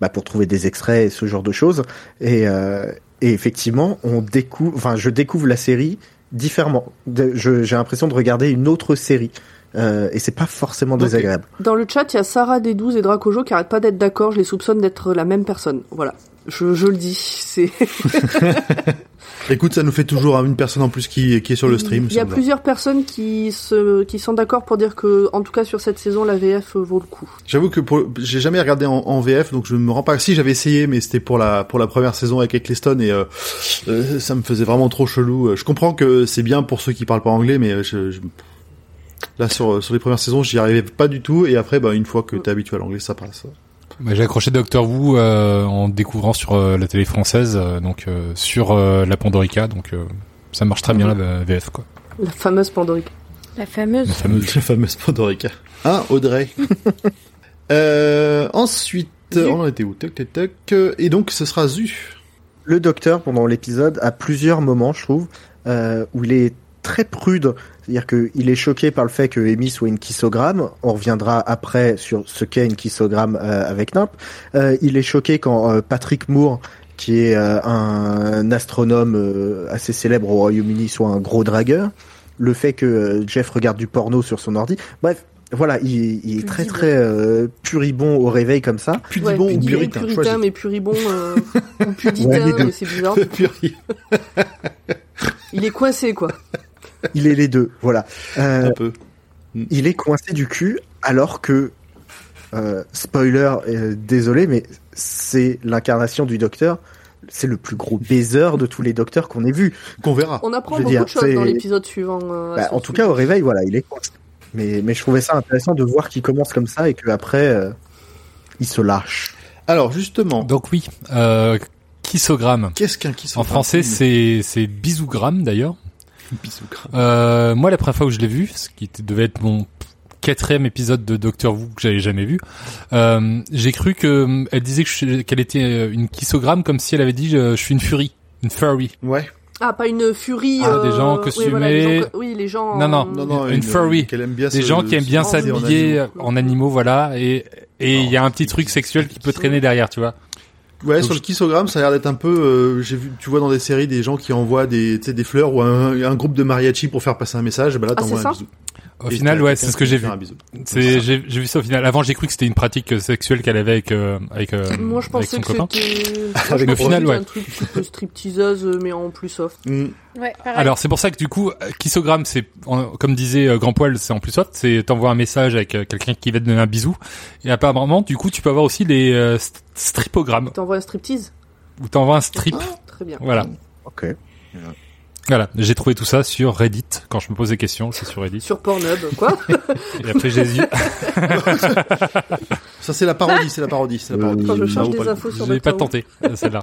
bah, pour trouver des extraits et ce genre de choses. Et, euh, et effectivement, on découvre, enfin, je découvre la série différemment. J'ai l'impression de regarder une autre série. Euh, et c'est pas forcément désagréable. Dans le chat, il y a Sarah D12 et Dracojo qui arrêtent pas d'être d'accord. Je les soupçonne d'être la même personne. Voilà. Je, je le dis. C'est. Écoute, ça nous fait toujours une personne en plus qui, qui est sur le stream. Il y a plusieurs personnes qui se, qui sont d'accord pour dire que, en tout cas sur cette saison, la VF vaut le coup. J'avoue que j'ai jamais regardé en, VF, donc je me rends pas. Si j'avais essayé, mais c'était pour la pour la première saison avec Eccleston et euh, euh, ça me faisait vraiment trop chelou. Je comprends que c'est bien pour ceux qui parlent pas anglais, mais je, je... là sur sur les premières saisons, j'y arrivais pas du tout. Et après, bah une fois que t'es habitué à l'anglais, ça passe. Bah, j'ai accroché Doctor Who euh, en découvrant sur euh, la télé française, euh, donc sur la Pandorica, donc ça marche très bien la VF quoi. La fameuse Pandorica. La fameuse. La fameuse, la fameuse Pandorica. Hein, Audrey. ensuite, on en était où? Tac, tac, tac. Et donc, ce sera Zu. Le docteur, pendant l'épisode, a plusieurs moments, je trouve, où il est très prude c'est-à-dire qu'il est choqué par le fait que Amy soit une kissogramme. On reviendra après sur ce qu'est une kissogramme euh, avec Nimp. Euh, il est choqué quand euh, Patrick Moore, qui est un astronome assez célèbre au Royaume-Uni, soit un gros dragueur. Le fait que Jeff regarde du porno sur son ordi. Bref, voilà, il, il est très très puribon au réveil comme ça. Puribon ou puritain, puritain mais puribon ou puditain, mais c'est bizarre. il est coincé quoi il est les deux, voilà. Euh, il est coincé du cul alors que, euh, spoiler, euh, désolé, mais c'est l'incarnation du docteur. C'est le plus gros baiser de tous les docteurs qu'on ait vu. Qu'on verra. On apprend beaucoup de choses dans l'épisode suivant. Bah, en tout cas, au réveil, voilà, il est coincé. Mais, mais je trouvais ça intéressant de voir qu'il commence comme ça et qu'après, il se lâche. Alors, justement. Donc oui, euh, kissogramme. Qu'est-ce qu'un kissogramme En français, c'est, c'est bisougramme d'ailleurs. Euh, moi, la première fois où je l'ai vu, ce qui devait être mon quatrième épisode de Doctor Who que j'avais jamais vu, euh, j'ai cru que euh, elle disait qu'elle était euh, une kissogramme comme si elle avait dit je, suis une furie, une furry. Ouais. Ah, pas une furie. Ah, des gens costumés. Oui, les gens. Non, non, non, non une, furry. des gens qui aiment bien s'habiller en, animaux, voilà. Et et il y a un petit truc sexuel qui peut traîner derrière, tu vois. Ouais, sur le kissogramme, ça a l'air d'être un peu. Euh, j'ai vu, tu vois dans des séries des gens qui envoient des, des fleurs ou un, un, groupe de mariachi pour faire passer un message. Ben là, ah, t'envoies un bisou. Au final, ouais, c'est ce que j'ai vu. C'est, j'ai, j'ai vu ça au final. Avant, j'ai cru que c'était une pratique sexuelle qu'elle avait avec, euh, avec, euh, Moi, je pensais que c'était, au final, ouais. Un truc type stripteaseuse, mais en plus soft. Mm. Ouais, Alors, c'est pour ça que du coup, kissogramme, c'est, comme disait euh, Grand Poil, c'est en plus soft. C'est t'envoies un message avec quelqu'un qui va te donner un bisou. Et apparemment, du coup, tu peux avoir aussi les stripogrammes. T'envoies un striptease? Ou t'envoies un strip. Ah, très bien. Voilà. Ok. Voilà, j'ai trouvé tout ça sur Reddit. Quand je me pose des questions, c'est sur Reddit. Sur Pornhub, quoi Et après Jésus. ça c'est la parodie, c'est la parodie, c'est la parodie. Quand je cherche des infos sur pas tenté celle-là.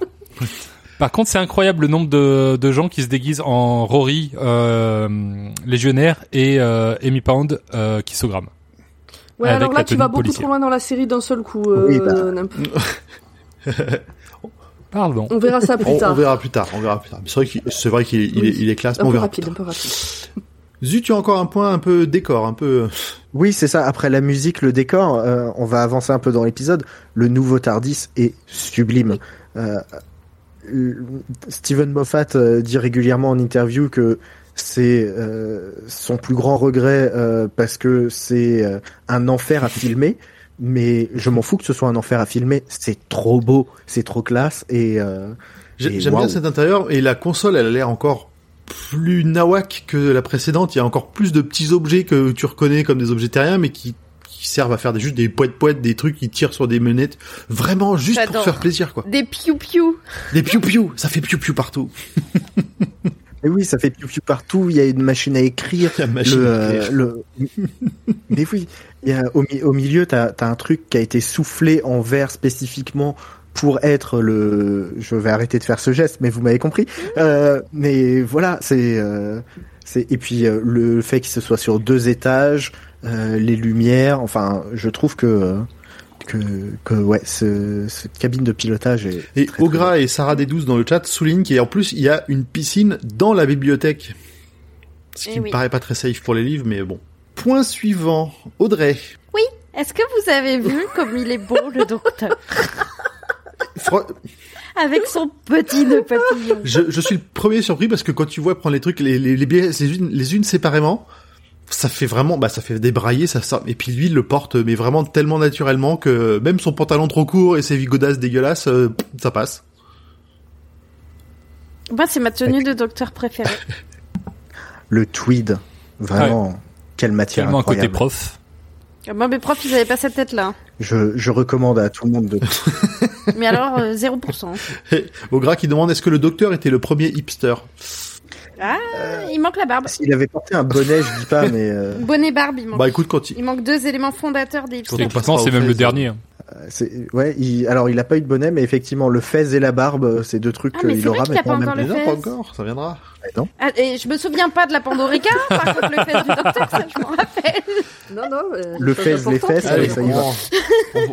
Par contre, c'est incroyable le nombre de, de gens qui se déguisent en Rory, euh, légionnaire et euh, Amy Pound, euh, kissogramme. Ouais, alors là, tu vas beaucoup trop loin dans la série d'un seul coup. Euh, oui, bah. Pardon. On verra ça plus tard. On, verra plus tard. On verra plus tard. C'est vrai qu'il c'est vrai qu'il il, est, il est classe. Un peu rapide, un peu rapide. Zut, tu as encore un point un peu décor, un peu. Oui, c'est ça. Après la musique, le décor, euh, on va avancer un peu dans l'épisode. Le nouveau Tardis est sublime. Euh, Steven Moffat euh, dit régulièrement en interview que c'est euh, son plus grand regret euh, parce que c'est un enfer à filmer. Mais je m'en fous que ce soit un enfer à filmer. C'est trop beau, c'est trop classe et. J'aime bien cet intérieur et la console, elle a l'air encore plus nawak que la précédente. Il y a encore plus de petits objets que tu reconnais comme des objets terriens, mais qui, qui servent à faire des, juste des poètes poètes, des trucs qui tirent sur des menettes. Vraiment, juste pour faire plaisir, quoi. Des piou piou. Des piou piou. Ça fait piou piou partout. Mais oui, ça fait piou piou partout. Il y a une machine à écrire. La machine le, à écrire. Le... Mais oui, il y a, au, au milieu, t'as as un truc qui a été soufflé en verre spécifiquement pour être le. Je vais arrêter de faire ce geste, mais vous m'avez compris. Euh, mais voilà, c'est. Euh, c'est et puis euh, le fait qu'il se soit sur deux étages, euh, les lumières. Enfin, je trouve que que, que ouais, ce, cette cabine de pilotage est. Et très, Ogra très et Sarah D12 dans le chat soulignent qu'en plus il y a une piscine dans la bibliothèque, ce qui Eh me oui. paraît pas très safe pour les livres, mais bon. Point suivant, Audrey. Oui. Est-ce que vous avez vu comme il est beau le docteur Fro- avec son petit nœud papillon Je, je suis le premier surpris parce que quand tu vois prendre les trucs, les, les, les pièces les unes, les unes séparément, ça fait vraiment, bah, ça fait débrailler, ça sort. Et puis lui, il le porte, mais vraiment tellement naturellement que même son pantalon trop court et ses godasses dégueulasses, euh, ça passe. Moi, c'est ma tenue de docteur préférée. Le tweed, vraiment, quelle matière Tellement côté incroyable. prof. Moi, mes profs, ils avaient pas cette tête-là. Je, je recommande à tout le monde de. Mais alors, euh, 0%. Au gras qui demande est-ce que le docteur était le premier hipster? Ah, il manque la barbe. S'il avait porté un bonnet, je dis pas, mais euh, Bonnet barbe, il manque. Bah écoute, quand il... Il manque deux éléments fondateurs des hipsters. Pas c'est même le dernier. hein. c'est ouais. Il, alors, il a pas eu de bonnet, mais effectivement, le fez et la barbe, c'est deux trucs Ah, mais vrai aura qu'il a pas maintenant. encore Même... le Mais pas encore, ça viendra. Non Ah, et je me souviens pas de la Pandorica, par contre, le fait du docteur, ça, je m'en rappelle. Non, non. euh, Le chose fez, les fesses, allez, ça y va.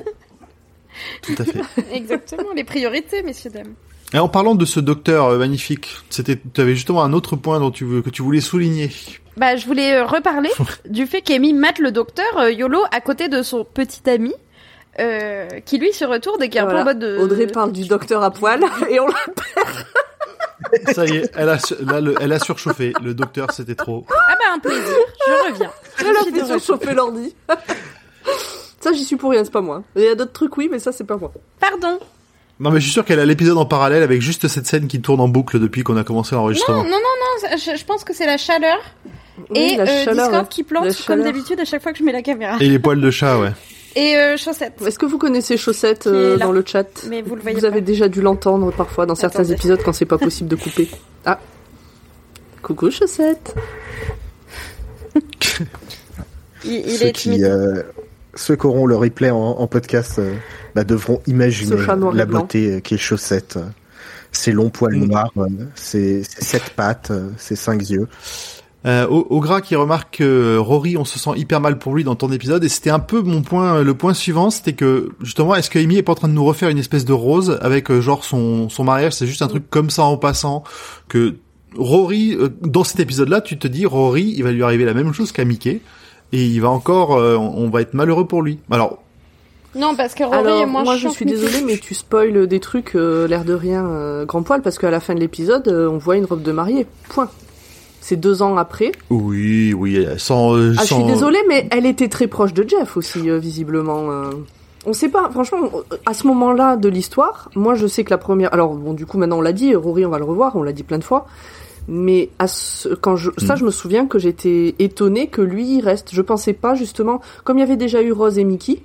Tout à fait. Exactement, les priorités, messieurs, dames. Et en parlant de ce docteur euh, magnifique, c'était, tu avais justement un autre point dont tu veux, que tu voulais souligner. Bah, je voulais euh, reparler du fait qu'Amy mate le docteur euh, YOLO à côté de son petit ami, euh, qui lui se retourne et qui est un peu en mode de... Audrey parle du docteur à poil et on l'a Ça y est, elle a, su- là, le- elle a surchauffé. Le docteur, c'était trop. Ah bah, un plaisir, je reviens. elle a fait surchauffer l'ordi. ça, j'y suis pour rien, c'est pas moi. Il y a d'autres trucs, oui, mais ça, c'est pas moi. Pardon. Non, mais je suis sûr qu'elle a l'épisode en parallèle avec juste cette scène qui tourne en boucle depuis qu'on a commencé Non, l'enregistrement. non, non, non, je, je pense que c'est la chaleur Oui, et la euh, chaleur, Discord qui plante La comme d'habitude à chaque fois que je mets la caméra. Et les poils de chat, ouais. Et euh, chaussettes. Est-ce que vous connaissez Chaussette Qui est euh, dans le chat Mais vous le voyez Vous avez déjà dû l'entendre parfois dans certains épisodes quand c'est pas possible de couper. Ah. Coucou Chaussette. Il, est qui, timide. Euh, ceux qui auront le replay en, en podcast euh, bah, devront imaginer la blanc. beauté euh, qu'est Chaussette. euh, Ses longs poils noirs, euh, ses, ses sept pattes, euh, ses cinq yeux. Euh, gras qui remarque que euh, Rory, on se sent hyper mal pour lui dans ton épisode, et c'était un peu mon point, euh, le point suivant, c'était que justement, est-ce que Amy est pas en train de nous refaire une espèce de rose avec euh, genre son son mariage, c'est juste un truc comme ça en passant que Rory, euh, dans cet épisode-là, tu te dis Rory, il va lui arriver la même chose qu'à Mickey, et il va encore, euh, on va être malheureux pour lui. Alors, Non, parce que Rory Alors, est moins moi je suis désolée, mais tu spoil des trucs, euh, l'air de rien, euh, grand poil, parce qu'à la fin de l'épisode, euh, on voit une robe de mariée. Point. C'est deux ans après. oui, oui, sans, euh, Ah, je sans- suis désolée, mais elle était très proche de Jeff aussi, euh, visiblement. euh. On sait pas, franchement, à ce moment-là de l'histoire, moi je sais que la première. Alors, bon, du coup, maintenant on l'a dit, Rory, on va le revoir, on l'a dit plein de fois. Mais à ce... quand je... ça, Mm. je me souviens que j'étais étonnée que lui il reste. Je pensais pas, justement, comme il y avait déjà eu Rose et Mickey,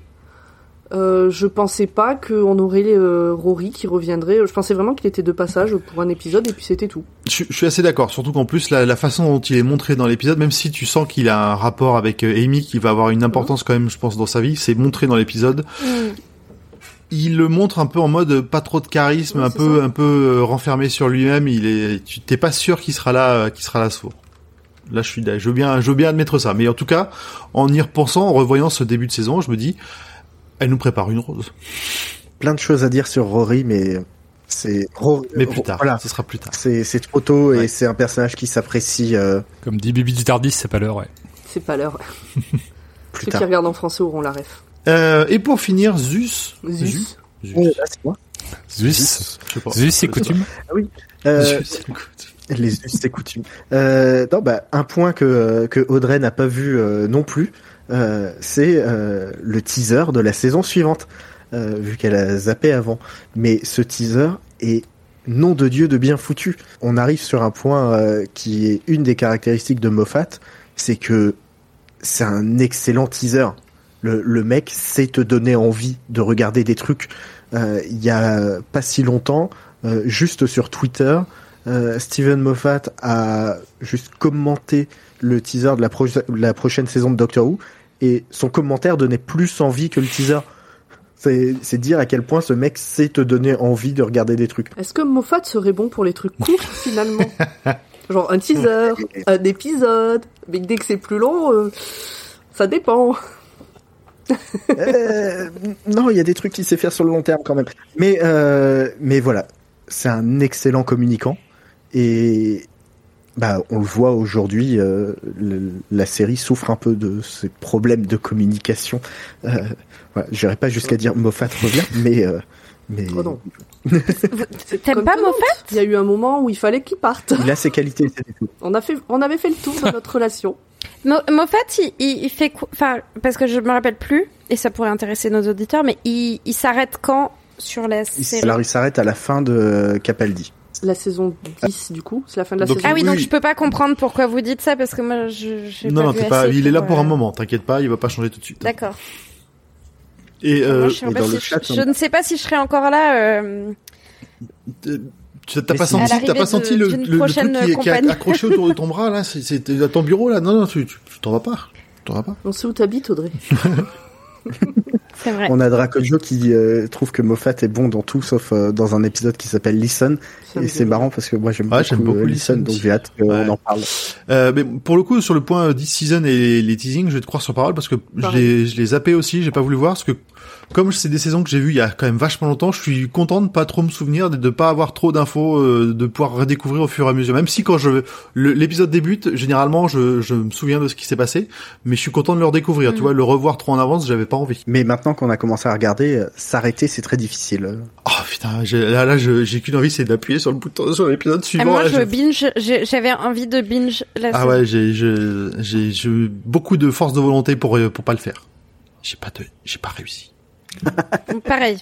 euh, je pensais pas qu'on aurait euh, Rory qui reviendrait. Je pensais vraiment qu'il était de passage pour un épisode et puis c'était tout. Je, je suis assez d'accord, surtout qu'en plus la, la façon dont il est montré dans l'épisode, même si tu sens qu'il a un rapport avec euh, Amy qui va avoir une importance quand même, je pense, dans sa vie, c'est montré dans l'épisode. Mm. Il le montre un peu en mode pas trop de charisme, Oui, un peu, ça. un peu renfermé sur lui-même. Il est, tu t'es pas sûr qu'il sera là, euh, qu'il sera là sourd. Là, je suis, je veux bien, je veux bien admettre ça. Mais en tout cas, en y repensant, en revoyant ce début de saison, je me dis, elle nous prépare une rose. Plein de choses à dire sur Rory, mais C'est mais plus tard. Voilà, ce sera plus tard. C'est c'est trop tôt et c'est un personnage qui s'apprécie. Euh... Comme dit Bibi du Tardis, c'est pas l'heure, ouais. C'est pas l'heure. Ceux qui regardent en français auront la ref. Euh, et pour finir, Zeus. Zeus. Zeus. Oh, c'est moi. Zeus. Zeus, c'est coutume. Ah oui. Euh, les Zeus, c'est coutume. Euh, non, bah, un point que, que Audrey n'a pas vu euh, non plus, euh, c'est euh, le teaser de la saison suivante, euh, vu qu'elle a zappé avant. Mais ce teaser est nom de Dieu de bien foutu. On arrive sur un point euh, qui est une des caractéristiques de Moffat, c'est que c'est un excellent teaser. Le, le, mec sait te donner envie de regarder des trucs. Euh, il y a pas si longtemps, euh, juste sur Twitter, euh, Steven Moffat a juste commenté le teaser de la, pro la prochaine saison de Doctor Who et son commentaire donnait plus envie que le teaser. C'est dire à quel point ce mec sait te donner envie de regarder des trucs. Est-ce que Moffat serait bon pour les trucs courts finalement? Genre un teaser, un épisode, mais dès que c'est plus long, euh, ça dépend. Euh, non, il y a des trucs qu'il sait faire sur le long terme quand même. Mais euh, mais voilà, c'est un excellent communicant et bah on le voit aujourd'hui, euh, la série souffre un peu de ces problèmes de communication. Voilà, J'irai pas jusqu'à dire Moffat revient, mais mais. Oh non. T'aimes pas Moffat Il y a eu un moment où il fallait qu'il parte. Il a ses qualités, c'est tout. On a fait, on avait fait le tour de notre relation. Mo Moffat, il, il, fait quoi Enfin, parce que je me rappelle plus, et ça pourrait intéresser nos auditeurs, mais il, il s'arrête quand sur la série? Alors il s'arrête à la fin de Capaldi. La saison 10 du coup, c'est la fin de la donc, saison. Ah oui, donc je peux pas comprendre pourquoi vous dites ça parce que moi je. non, pas non, vu t'es pas. Il est là pour, pour un euh, moment. T'inquiète pas, il va pas changer tout de suite. D'accord. Et, euh, Moi, je, sais et pas dans si le je- chat, je, on- ne sais pas si je serai encore là. euh, tu t'as pas senti, l'arrivée pas senti le, le, le truc qui est, qui est accroché autour de ton bras là C'est c'est à ton bureau là Non, non, tu t'en vas pas. Tu t'en vas pas. On sait où t'habites, Audrey. C'est vrai. On a Dracojo qui euh, trouve que Moffat est bon dans tout sauf euh, dans un épisode qui s'appelle Listen et c'est marrant parce que moi j'aime Ouais, beaucoup, euh, Listen donc j'ai hâte qu'on Ouais. en parle. Euh, mais pour le coup, sur le point euh, this season et les, les teasings, je vais te croire sur parole parce que je les, je les zappé aussi, j'ai pas voulu voir parce que comme c'est des saisons que j'ai vues il y a quand même vachement longtemps, je suis content de pas trop me souvenir, de, de pas avoir trop d'infos, euh, de pouvoir redécouvrir au fur et à mesure. Même si quand je l'épisode débute, généralement je, je me souviens de ce qui s'est passé, mais je suis content de le redécouvrir. Mm. Tu vois, le revoir trop en avance, j'avais pas envie. Mais maintenant qu'on a commencé à regarder, euh, s'arrêter c'est très difficile. Oh putain, j'ai- là, là j'ai qu'une envie, c'est d'appuyer sur le bouton sur l'épisode Ah, suivant. moi, Là, je binge. j'ai- J'avais envie de binge la Ah ouais, j'ai j'ai j'ai eu beaucoup de force de volonté pour euh, pour pas le faire. J'ai pas de j'ai pas réussi. Pareil.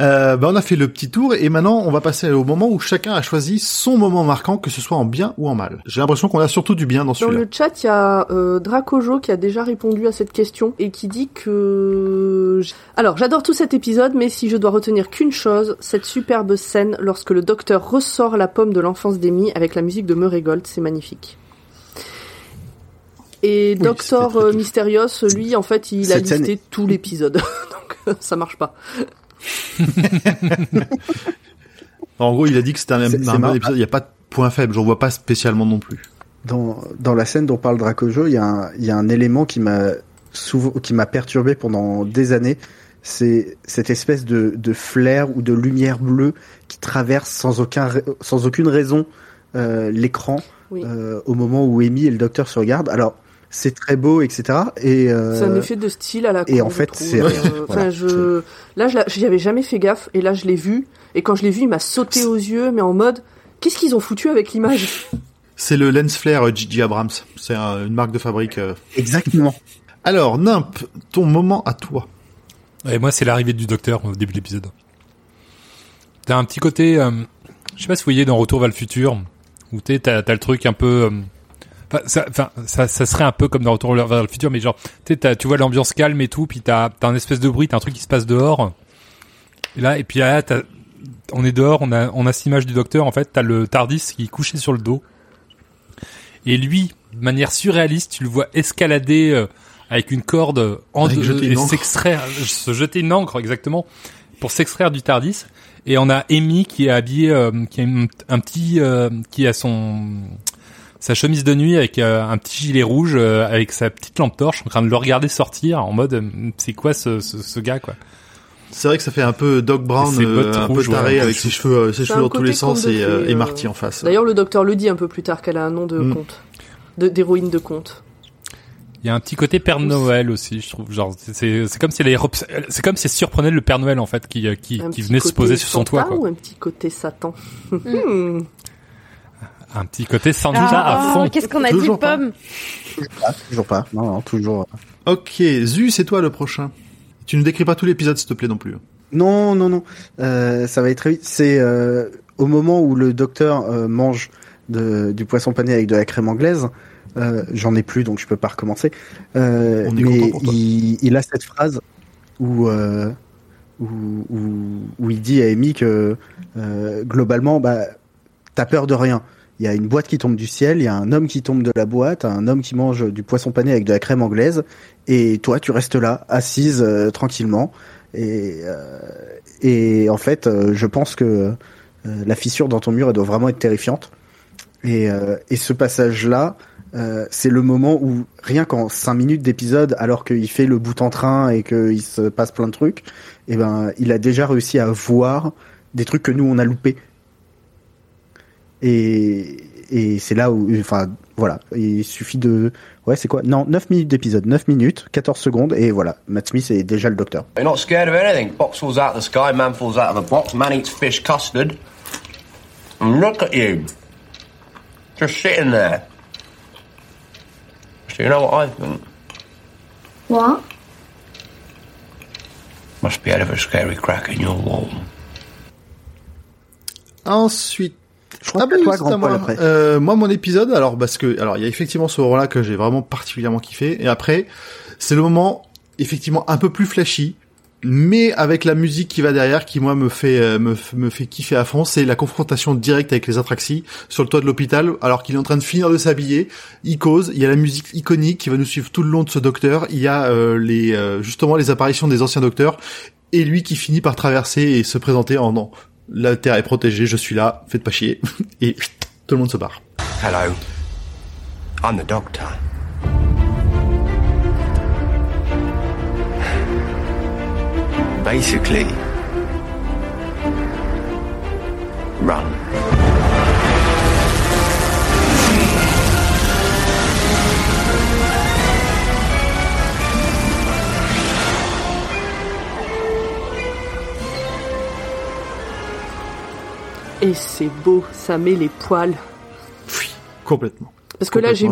Euh, bah on a fait le petit tour et maintenant on va passer au moment où chacun a choisi son moment marquant, que ce soit en bien ou en mal. J'ai l'impression qu'on a surtout du bien dans Dans celui-là. le chat, il y a euh, Dracojo qui a déjà répondu à cette question et qui dit que... Alors, j'adore tout cet épisode, mais si je dois retenir qu'une chose, cette superbe scène lorsque le docteur ressort la pomme de l'enfance d'Amy avec la musique de Murray Gold, c'est magnifique. Et Docteur très euh, touchant. Mysterious, lui, en fait, il a Cette listé tout l'épisode. Donc, euh, ça marche pas. En gros, il a dit que c'était un, C'est- un bon marrant. épisode. Il y a pas de point faible. J'en vois pas spécialement non plus. Dans, dans la scène dont parle Dracojo, il y, a un- il y a un élément qui m'a souvent qui m'a perturbé pendant des années. C'est cette espèce de, de flair ou de lumière bleue qui traverse sans aucun ra- sans aucune raison euh, l'écran Oui. euh, au moment où Amy et le docteur se regardent. Alors c'est très beau, etc. Et euh, C'est un effet de style à la et con, en fait, c'est Euh, Voilà. je, là, j'y avais jamais fait gaffe, et là, je l'ai vu, et quand je l'ai vu, il m'a sauté aux yeux, mais en mode, qu'est-ce qu'ils ont foutu avec l'image? C'est le lens flare euh, Gigi Abrams. C'est un- une marque de fabrique. euh. exactement. Alors, Nimp, ton moment à toi. Et moi, c'est l'arrivée du docteur au début de l'épisode. T'as un petit côté, euh, je sais pas si vous voyez dans Retour vers le futur, où t'es, t'as, le truc un peu, euh, ça, enfin, ça, ça serait un peu comme dans Retour vers le futur, mais genre, tu vois l'ambiance calme et tout, puis t'as, t'as un espèce de bruit, t'as un truc qui se passe dehors. Et là, et puis là, t'as, on est dehors, on a, on a cette image du docteur, en fait, t'as le Tardis qui est couché sur le dos. Et lui, de manière surréaliste, tu le vois escalader euh, avec une corde en Avec une et s'extraire, se jeter une encre exactement pour s'extraire du Tardis. Et on a Amy qui est habillée, euh, qui a un, un petit, euh, qui a son sa chemise de nuit avec euh, un petit gilet rouge, euh, avec sa petite lampe torche, en train de le regarder sortir en mode, euh, c'est quoi ce, ce, ce gars quoi C'est vrai que ça fait un peu Doc Brown, euh, un peu taré avec ses cheveux, euh, ses cheveux dans tous les sens et, euh, et Marty en face. D'ailleurs, le docteur le dit un peu plus tard qu'elle a un nom de mm. conte, d'héroïne de conte. Il y a un petit côté Père Noël aussi, je trouve. Genre, c'est c'est comme si elle c'est comme si elle surprenait le Père Noël en fait, qui qui, qui venait se poser sur son toit. Quoi. Ou un petit côté Satan? Hmm. Un petit côté Santa ah, à fond. Qu'est-ce qu'on a dit, Pomme Toujours pas, toujours pas. Non, non, toujours. Ok, Zu, c'est toi le prochain. Tu ne décris pas tout l'épisode, s'il te plaît, non plus. Non, non, non. Euh, ça va être très vite. C'est euh, au moment où le docteur euh, mange de, du poisson pané avec de la crème anglaise. Euh, J'en ai plus, donc je peux pas recommencer. Euh, mais il, il, a cette phrase où, euh, où, où, où, il dit à Amy que globalement, bah, t'as peur de rien. Il y a une boîte qui tombe du ciel, il y a un homme qui tombe de la boîte, un homme qui mange du poisson pané avec de la crème anglaise, et toi tu restes là, assise tranquillement. Et, euh, et en fait, euh, je pense que euh, la fissure dans ton mur, elle doit vraiment être terrifiante. Et, ce passage-là, c'est le moment où rien qu'en 5 minutes d'épisode, alors qu'il fait le bout en train et qu'il se passe plein de trucs, eh ben il a déjà réussi à voir des trucs que nous on a loupés. Et, et c'est là où, enfin, voilà, il suffit de, ouais, c'est quoi? Non, 9 minutes d'épisode, 9 minutes, 14 secondes, et voilà, Matt Smith est déjà le docteur. You're not scared of anything. Box falls out of the sky, man falls out of a box, man eats fish custard. And look at you. Just sitting there. So you know what I think? What? Must be out of a scary crack in your wall. Ensuite, ah bah, toi, moi. Euh, moi, mon épisode, alors parce que, alors il y a effectivement ce moment-là que j'ai vraiment particulièrement kiffé, et après, c'est le moment effectivement un peu plus flashy, mais avec la musique qui va derrière, qui moi me fait euh, me, me fait kiffer à fond, c'est la confrontation directe avec les Atraxis sur le toit de l'hôpital, alors qu'il est en train de finir de s'habiller. Il cause, il y a la musique iconique qui va nous suivre tout le long de ce docteur. Il y a euh, les justement les apparitions des anciens docteurs et lui qui finit par traverser et se présenter en non la Terre est protégée, je suis là, faites pas chier. Et tout le monde se barre. Hello. I'm the doctor. Basically, run. Et c'est beau, ça met les poils. Oui, complètement. Parce que là, j'ai,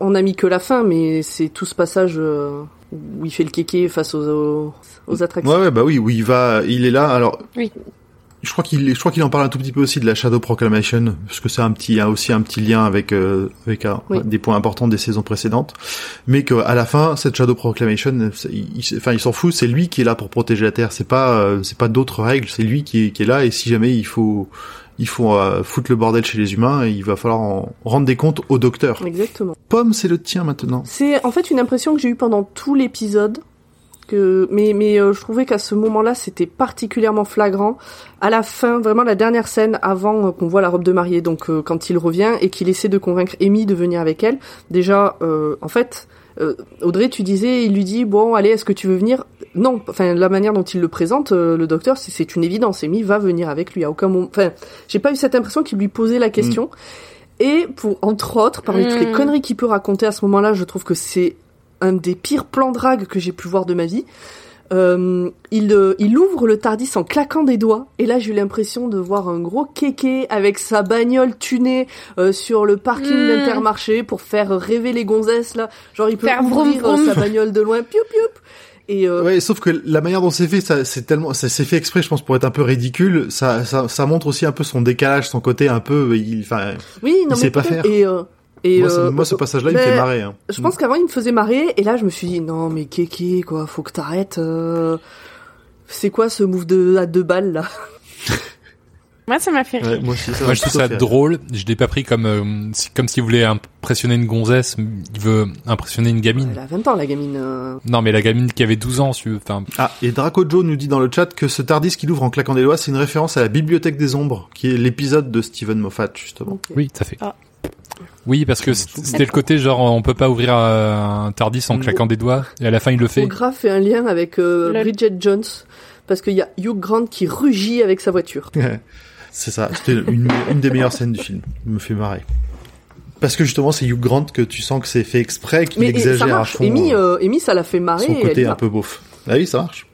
on a mis que la fin, mais c'est tout ce passage euh, où il fait le kéké face aux, aux, attractions. Ouais, ouais, bah oui, où il va, il est là. Alors, oui. Je crois qu'il, je crois qu'il en parle un tout petit peu aussi de la Shadow Proclamation, parce que c'est un petit, a aussi un petit lien avec euh, avec des points importants des saisons précédentes, mais qu'à la fin, cette Shadow Proclamation, il, enfin, il s'en fout, c'est lui qui est là pour protéger la Terre, c'est pas, euh, c'est pas d'autres règles, c'est lui qui est, qui est là, et si jamais il faut, il faut euh, foutre le bordel chez les humains, et il va falloir en rendre des comptes au docteur. Exactement. Pomme, c'est le tien maintenant. C'est en fait une impression que j'ai eue pendant tout l'épisode mais mais euh, je trouvais qu'à ce moment-là c'était particulièrement flagrant. À la fin vraiment la dernière scène avant euh, qu'on voit la robe de mariée donc euh, quand il revient et qu'il essaie de convaincre Amy de venir avec elle déjà en fait Audrey tu disais il lui dit bon allez est-ce que tu veux venir? Non. Enfin la manière dont il le présente le docteur c'est une évidence. Amy va venir avec lui à aucun moment enfin j'ai pas eu cette impression qu'il lui posait la question. Mm. et pour entre autres parmi toutes les mm. conneries qu'il peut raconter à ce moment-là je trouve que c'est un des pires plans drague que j'ai pu voir de ma vie. Euh, il, euh, il ouvre le Tardis en claquant des doigts. Et là j'ai eu l'impression de voir un gros kéké avec sa bagnole tunée euh, sur le parking mmh. d'Intermarché pour faire rêver les gonzesses là. Genre il peut ouvrir sa bagnole de loin. Piou piou et euh... ouais sauf que la manière dont c'est fait ça c'est tellement ça s'est fait exprès je pense pour être un peu ridicule. Ça, ça ça montre aussi un peu son décalage son côté un peu il enfin oui, non, il sait pas faire. Et et moi, moi ce passage-là, il me fait marrer. Hein. Je pense qu'avant, il me faisait marrer, et là, je me suis dit, non, mais kéké, quoi, faut que t'arrêtes. Euh... C'est quoi ce move de à deux balles, là? Moi, ça m'a fait rire. moi, aussi, ça moi je trouve ça drôle. Je l'ai pas pris comme euh, comme s'il voulait impressionner une gonzesse. Il veut impressionner une gamine. Elle a 20 ans, la gamine. Euh... Non, mais la gamine qui avait 12 ans. Enfin. Ah, et Draco Joe nous dit dans le chat que ce Tardis qu'il ouvre en claquant des doigts, c'est une référence à la Bibliothèque des Ombres, qui est l'épisode de Steven Moffat, justement. Okay. Oui, ça fait. Ah. Oui, parce que c'était le côté genre on peut pas ouvrir un Tardis en claquant des doigts et à la fin il le fait. Graf fait un lien avec euh, Bridget Jones parce qu'il y a Hugh Grant qui rugit avec sa voiture. c'est ça, c'était une, une, des meilleures scènes du film. Il me fait marrer. Parce que justement, c'est Hugh Grant que tu sens que c'est fait exprès, qu'il exagère à fond. Amy, euh, Amy, ça l'a fait marrer. Son côté un peu beauf. Ah oui, ça marche.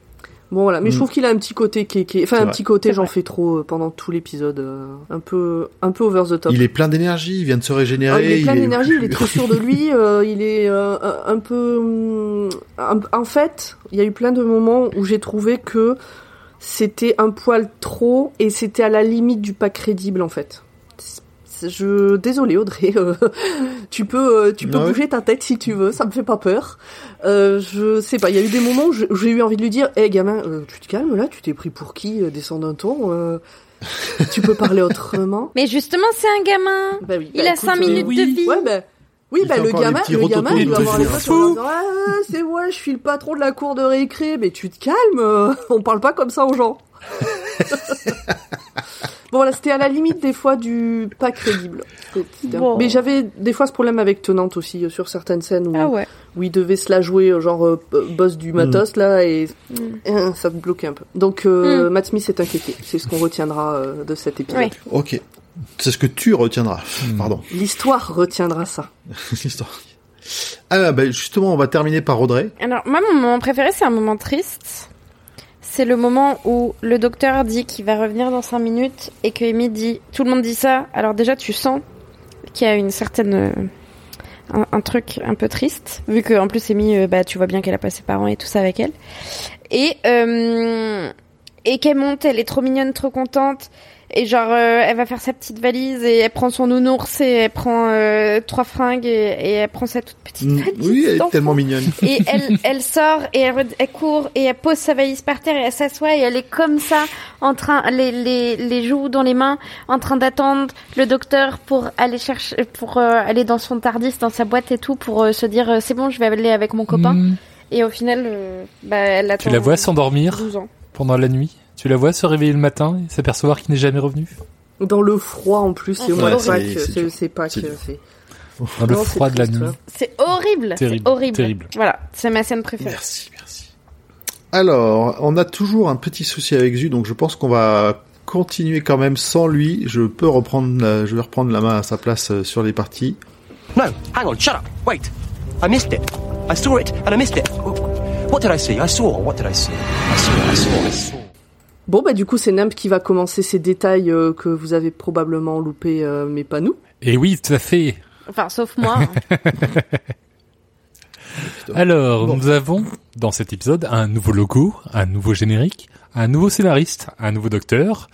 Bon voilà, mais je mm. trouve qu'il a un petit côté qui, qui... enfin un petit côté j'en fais trop euh, pendant tout l'épisode, euh, un peu un peu over the top. Il est plein d'énergie, il vient de se régénérer. Ah, il est plein d'énergie, il est trop sûr de lui, euh, il est un peu. Mm, en fait, il y a eu plein de moments où j'ai trouvé que c'était un poil trop et c'était à la limite du pas crédible en fait je désolé Audrey, euh, tu peux euh, tu peux bouger ta tête si tu veux, ça me fait pas peur. Euh, je sais pas, il y a eu des moments où j'ai eu envie de lui dire "Eh gamin, tu te calmes là, tu t'es pris pour qui Descends d'un ton tu peux parler autrement?" Mais justement, c'est un gamin. Bah oui, il bah a cinq minutes de vie. Ouais, bah, oui, bah le gamin, le gamin, il va avoir les potes ah, c'est moi, je suis le patron de la cour de récré, mais tu te calmes, on parle pas comme ça aux gens. Bon, là, c'était à la limite des fois du pas crédible. Mais j'avais des fois ce problème avec Tenante aussi euh, sur certaines scènes où, ah où il devait se la jouer, euh, genre euh, boss du matos mm. là, et mm. ça me bloquait un peu. Donc mm. Matt Smith est inquiété. C'est ce qu'on retiendra de cet épisode. Ok. C'est ce que tu retiendras. Pardon. L'histoire retiendra ça. L'histoire. Ah bah justement, on va terminer par Audrey. Alors moi, mon moment préféré, c'est un moment triste c'est le moment où le docteur dit qu'il va revenir dans 5 minutes et que Amy dit tout le monde dit ça. Alors déjà tu sens qu'il y a une certaine euh, un, truc un peu triste vu que en plus Amy euh, bah tu vois bien qu'elle a pas ses parents et tout ça avec elle et euh, et qu'elle monte, elle est trop mignonne, trop contente et genre, euh, elle va faire sa petite valise et elle prend son nounours et elle prend euh, trois fringues et, et, elle prend sa toute petite mm. valise. Oui, elle est tellement mignonne. Et elle, elle sort et elle, elle, court et elle pose sa valise par terre et elle s'assoit et elle est comme ça, en train, les, les, les joues dans les mains, en train d'attendre le docteur pour aller chercher, pour euh, aller dans son tardis, dans sa boîte et tout, pour se dire c'est bon, je vais aller avec mon copain. Mm. Et au final, bah, elle attend. Tu la vois s'endormir pendant la nuit? Tu la vois se réveiller le matin et s'apercevoir qu'il n'est jamais revenu? Dans le froid en plus, c'est ouais, c'est pas que c'est. Dans le froid de la nuit. C'est horrible. Terrible. horrible. Terrible. Voilà, c'est ma scène préférée. Merci, merci. Alors, on a toujours un petit souci avec Zu, donc je pense qu'on va continuer quand même sans lui. Je peux reprendre, je vais reprendre la main à sa place euh, sur les parties. No, hang on, shut up, wait. I missed it. I saw it and I missed it. What did I see? I saw. What did I see? I saw. I saw. I saw. Bon, bah du coup, c'est Namp qui va commencer ces détails euh, que vous avez probablement loupés, euh, mais pas nous. Et oui, tout à fait. Enfin, sauf moi. Hein. Alors, nous avons dans cet épisode un nouveau logo, un nouveau générique, un nouveau scénariste, un nouveau docteur,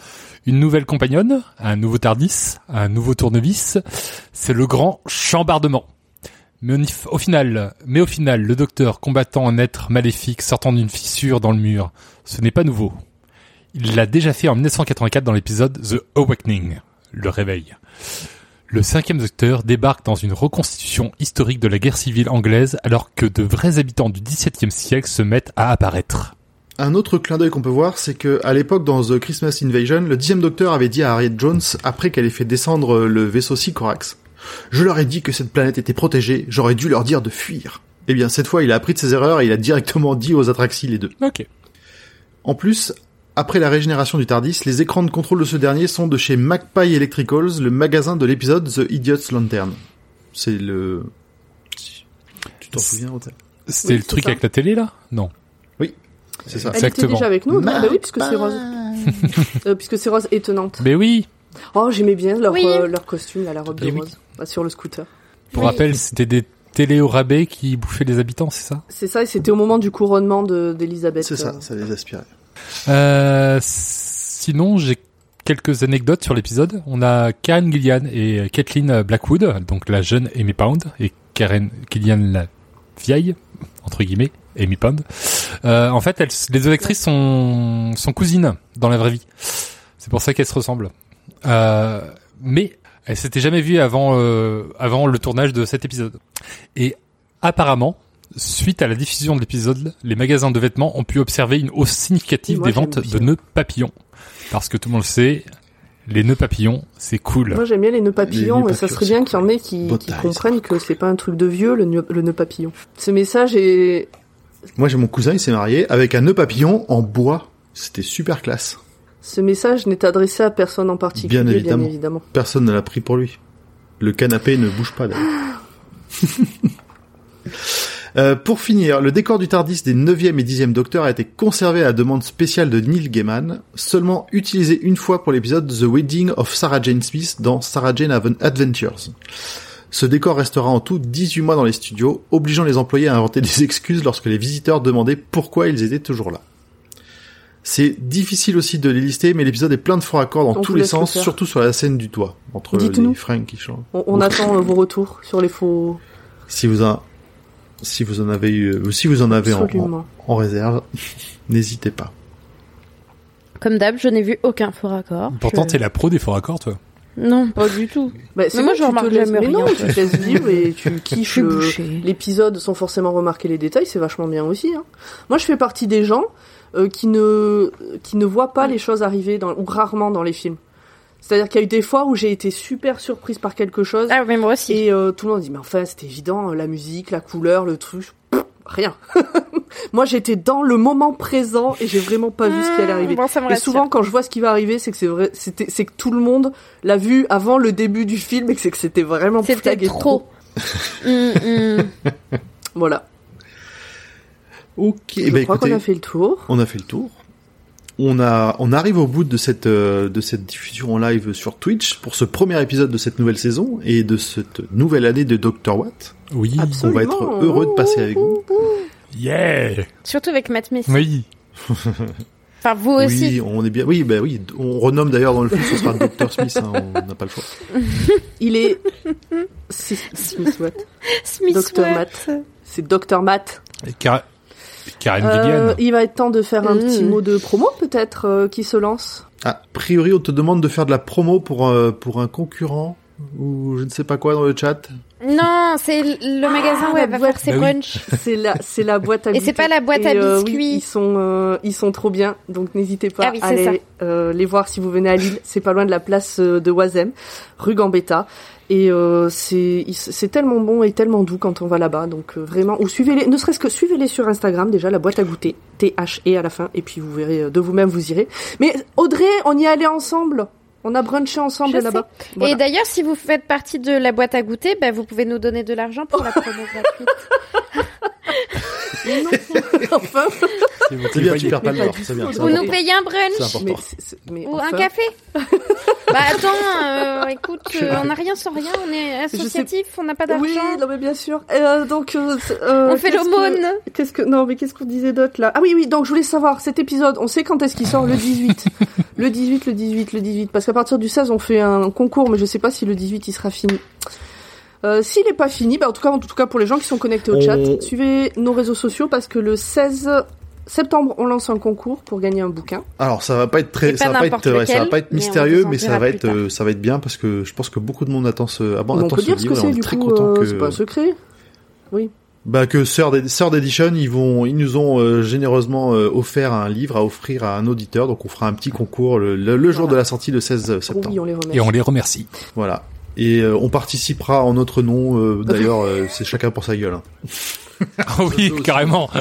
une nouvelle compagnonne, un nouveau Tardis, un nouveau tournevis. C'est le grand chambardement. Mais au final, mais au final, le docteur combattant un être maléfique sortant d'une fissure dans le mur, ce n'est pas nouveau. Il l'a déjà fait en 1984 dans l'épisode The Awakening, le réveil. Le cinquième docteur débarque dans une reconstitution historique de la guerre civile anglaise alors que de vrais habitants du XVIIe siècle se mettent à apparaître. Un autre clin d'œil qu'on peut voir, c'est que à l'époque dans The Christmas Invasion, le dixième docteur avait dit à Harriet Jones, après qu'elle ait fait descendre le vaisseau Sycorax, je leur ai dit que cette planète était protégée, j'aurais dû leur dire de fuir. Eh bien, cette fois, il a appris de ses erreurs et il a directement dit aux Atraxi les deux. Ok. En plus, après la régénération du TARDIS, les écrans de contrôle de ce dernier sont de chez Magpie Electricals, le magasin de l'épisode The Idiot's Lantern. C'est le... Tu t'en souviens, C'était le truc avec la télé, là? Non. Oui, c'est ça. Elle était déjà avec nous, bah oui, puisque c'est Rose. euh, puisque c'est Rose étonnante. Mais oui Oh, j'aimais bien leur, euh, leur costume, la robe de Rose, bah, sur le scooter. Pour rappel, c'était des télé au rabais qui bouffaient les habitants, c'est ça? C'est ça, et c'était au moment du couronnement d'Elisabeth. C'est ça, ça les aspirait. Euh, sinon, j'ai quelques anecdotes sur l'épisode. On a Karen Gillian et Kathleen Blackwood, donc la jeune Amy Pound, et Karen Gillian la vieille, entre guillemets, Amy Pound. Euh, en fait, elles, les deux actrices sont, sont cousines dans la vraie vie. C'est pour ça qu'elles se ressemblent. Euh, mais elles s'étaient jamais vues avant, euh, avant le tournage de cet épisode. Et apparemment, Suite à la diffusion de l'épisode, les magasins de vêtements ont pu observer une hausse significative des ventes de nœuds papillons. Parce que tout le monde le sait, les nœuds papillons, c'est cool. Moi j'aime bien les nœuds papillons, mais ça serait bien qu'il y en ait qui, comprennent que c'est pas un truc de vieux le nœud, le nœud papillon. Ce message est... Moi j'ai mon cousin, il s'est marié avec un nœud papillon en bois. C'était super classe. Ce message n'est adressé à personne en particulier, Bien évidemment. Personne ne l'a pris pour lui. Le canapé ne bouge pas d'ailleurs. Euh, pour finir, le décor du Tardis des 9e et 10e Docteurs a été conservé à la demande spéciale de Neil Gaiman, seulement utilisé une fois pour l'épisode The Wedding of Sarah Jane Smith dans Sarah Jane Adventures. Ce décor restera en tout 18 mois dans les studios, obligeant les employés à inventer des excuses lorsque les visiteurs demandaient pourquoi ils étaient toujours là. C'est difficile aussi de les lister, mais l'épisode est plein de faux raccords dans On tous les le sens, surtout sur la scène du toit, entre Dites-nous. les fringues qui changent. On, on attend vos retours sur les faux. Si vous en, si vous en avez eu, euh, si vous en avez en, en, réserve, n'hésitez pas. Comme d'hab, je n'ai vu aucun faux raccord. Pourtant, Je- t'es la pro des faux raccords, toi. Non, pas du tout. Bah, c'est Mais moi, bon, je remarque jamais mais non, rien. tu te laisses vivre et tu Je kiffes bouchée. l'épisode sans forcément remarquer les détails, c'est vachement bien aussi. Hein. Moi, je fais partie des gens euh, qui ne qui ne voient pas les choses arriver dans, ou rarement dans les films. C'est-à-dire qu'il y a eu des fois où j'ai été super surprise par quelque chose Ah, mais moi aussi. et euh, tout le monde dit mais enfin c'était évident, la musique, la couleur, le truc, pff, rien. Moi, j'étais dans le moment présent et j'ai vraiment pas vu ce qui allait arriver. Mmh, Bon, ça me Et souvent, quand je vois ce qui va arriver, c'est que c'est vrai, c'était, c'est que tout le monde l'a vu avant le début du film et que c'est que c'était vraiment C'était trop. Hum, hum. Voilà. Ok, Je bah crois écoutez, qu'on a fait le tour. on a fait le tour. On a, on arrive au bout de cette, euh, de cette diffusion en live sur Twitch pour ce premier épisode de cette nouvelle saison et de cette nouvelle année de Dr. Watt. Oui. Absolument. On va être heureux de passer avec vous. Yeah. Surtout avec Matt Smith. Oui. Enfin, vous aussi. Oui, on est bien. Oui, bah oui, on renomme d'ailleurs dans le film, ce sera Dr. Smith. hein, on n'a pas le choix. Il est. Smith Watt. Smith Dr. Watt. Matt. C'est Dr. Matt. Et Car- Karen Euh, il va être temps de faire un Mm. petit mot de promo, peut-être, euh, qui se lance. A priori, on te demande de faire de la promo pour euh, pour un concurrent ou je ne sais pas quoi dans le chat. Non, c'est le magasin où la elle va faire ses Bah oui. C'est la, c'est la boîte à Et goûter. c'est pas la boîte à euh, oui, biscuits. ils sont, euh, ils sont trop bien. Donc n'hésitez pas Ah oui, à aller euh, les voir si vous venez à Lille. C'est pas loin de la place de Oisem, rue Gambetta. Et euh, c'est, c'est tellement bon et tellement doux quand on va là-bas. Donc euh, vraiment, ou suivez-les, ne serait-ce que suivez-les sur Instagram déjà, la boîte à goûter, T H E à la fin. Et puis vous verrez de vous-même, vous irez. Mais Audrey, on y est allé ensemble. On a brunché ensemble là-bas. Voilà. Et d'ailleurs, si vous faites partie de la boîte à goûter, bah, vous pouvez nous donner de l'argent pour la promo gratuite. Non, enfin. C'est bien, tu perds pas le nord, nous payez un brunch. Mais mais ou enfin. un café. bah attends, euh, écoute, euh, on n'a rien sans rien, on est associatif, on n'a pas d'argent. Oui, non mais bien sûr. Euh, donc euh, euh, on fait qu'est-ce que- l'aumône. Qu'est-ce que non mais qu'est-ce qu'on disait d'autre là? Ah oui oui donc je voulais savoir cet épisode on sait quand est-ce qu'il sort? Le 18 le 18 le 18 le 18 parce qu'à partir du 16 on fait un concours mais je sais pas si le 18 il sera fini. Euh, S'il est pas fini, bah en tout cas en tout cas pour les gens qui sont connectés au On- chat, suivez nos réseaux sociaux parce que le 16 septembre on lance un concours pour gagner un bouquin. Alors ça va pas être très, ça pas va pas n'importe être, ouais, ça va pas être mystérieux, mais ça va être, euh, ça va être bien parce que je pense que beaucoup de monde attend ce, ah bon, on attend peut ce dire ce livre que et on c'est est du très coup, content euh, que, c'est pas un secret. bah que Third Ed- Third Edition, ils vont, ils nous ont euh, généreusement euh, offert un livre à offrir à un auditeur, donc on fera un petit concours le, le- le jour Voilà. de la sortie le 16 septembre. Oui, on les remercie. Et on les remercie. Voilà. Et euh, on participera en notre nom. euh, D'ailleurs, euh, c'est chacun pour sa gueule. hein. Ah oui, carrément.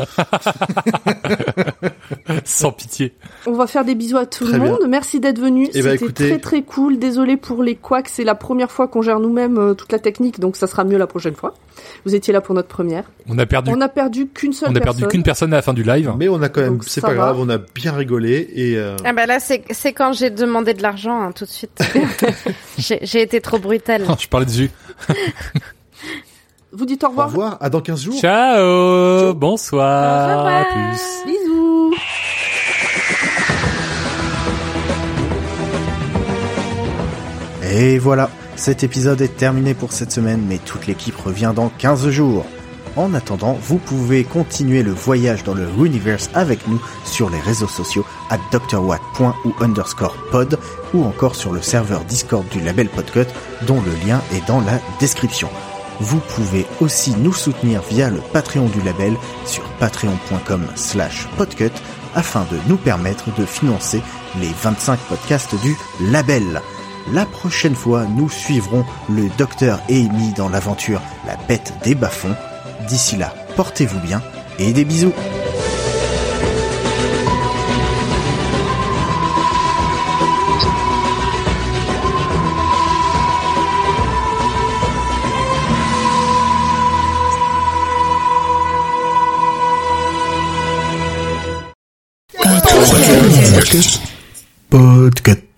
Sans pitié. On va faire des bisous à tout Très le bien. monde. Merci d'être venu. Eh ben, C'était écoutez- très très cool. Désolé pour les couacs. C'est la première fois qu'on gère nous-mêmes euh, toute la technique, donc ça sera mieux la prochaine fois. Vous étiez là pour notre première. On a perdu, On a perdu qu'une seule on a perdu personne. qu'une personne à la fin du live. Mais on a quand même, Donc, c'est pas va. grave, on a bien rigolé et euh, Ah bah là, c'est c'est quand j'ai demandé de l'argent hein, tout de suite. j'ai j'ai été trop brutale. Je parlais de jus. Vous dites au au revoir. revoir. À dans 15 jours. Ciao, bonsoir, Au revoir. à plus. Bisous. Et voilà, cet épisode est terminé pour cette semaine, mais toute l'équipe revient dans 15 jours. En attendant, vous pouvez continuer le voyage dans le Universe avec nous sur les réseaux sociaux à drwatt.ou underscore pod ou encore sur le serveur Discord du label Podcut dont le lien est dans la description. Vous pouvez aussi nous soutenir via le Patreon du label sur patreon.com slash podcut afin de nous permettre de financer les 25 podcasts du label. La prochaine fois, nous suivrons le docteur Amy dans l'aventure La bête des bas-fonds. D'ici là, portez-vous bien et des bisous. Podcast.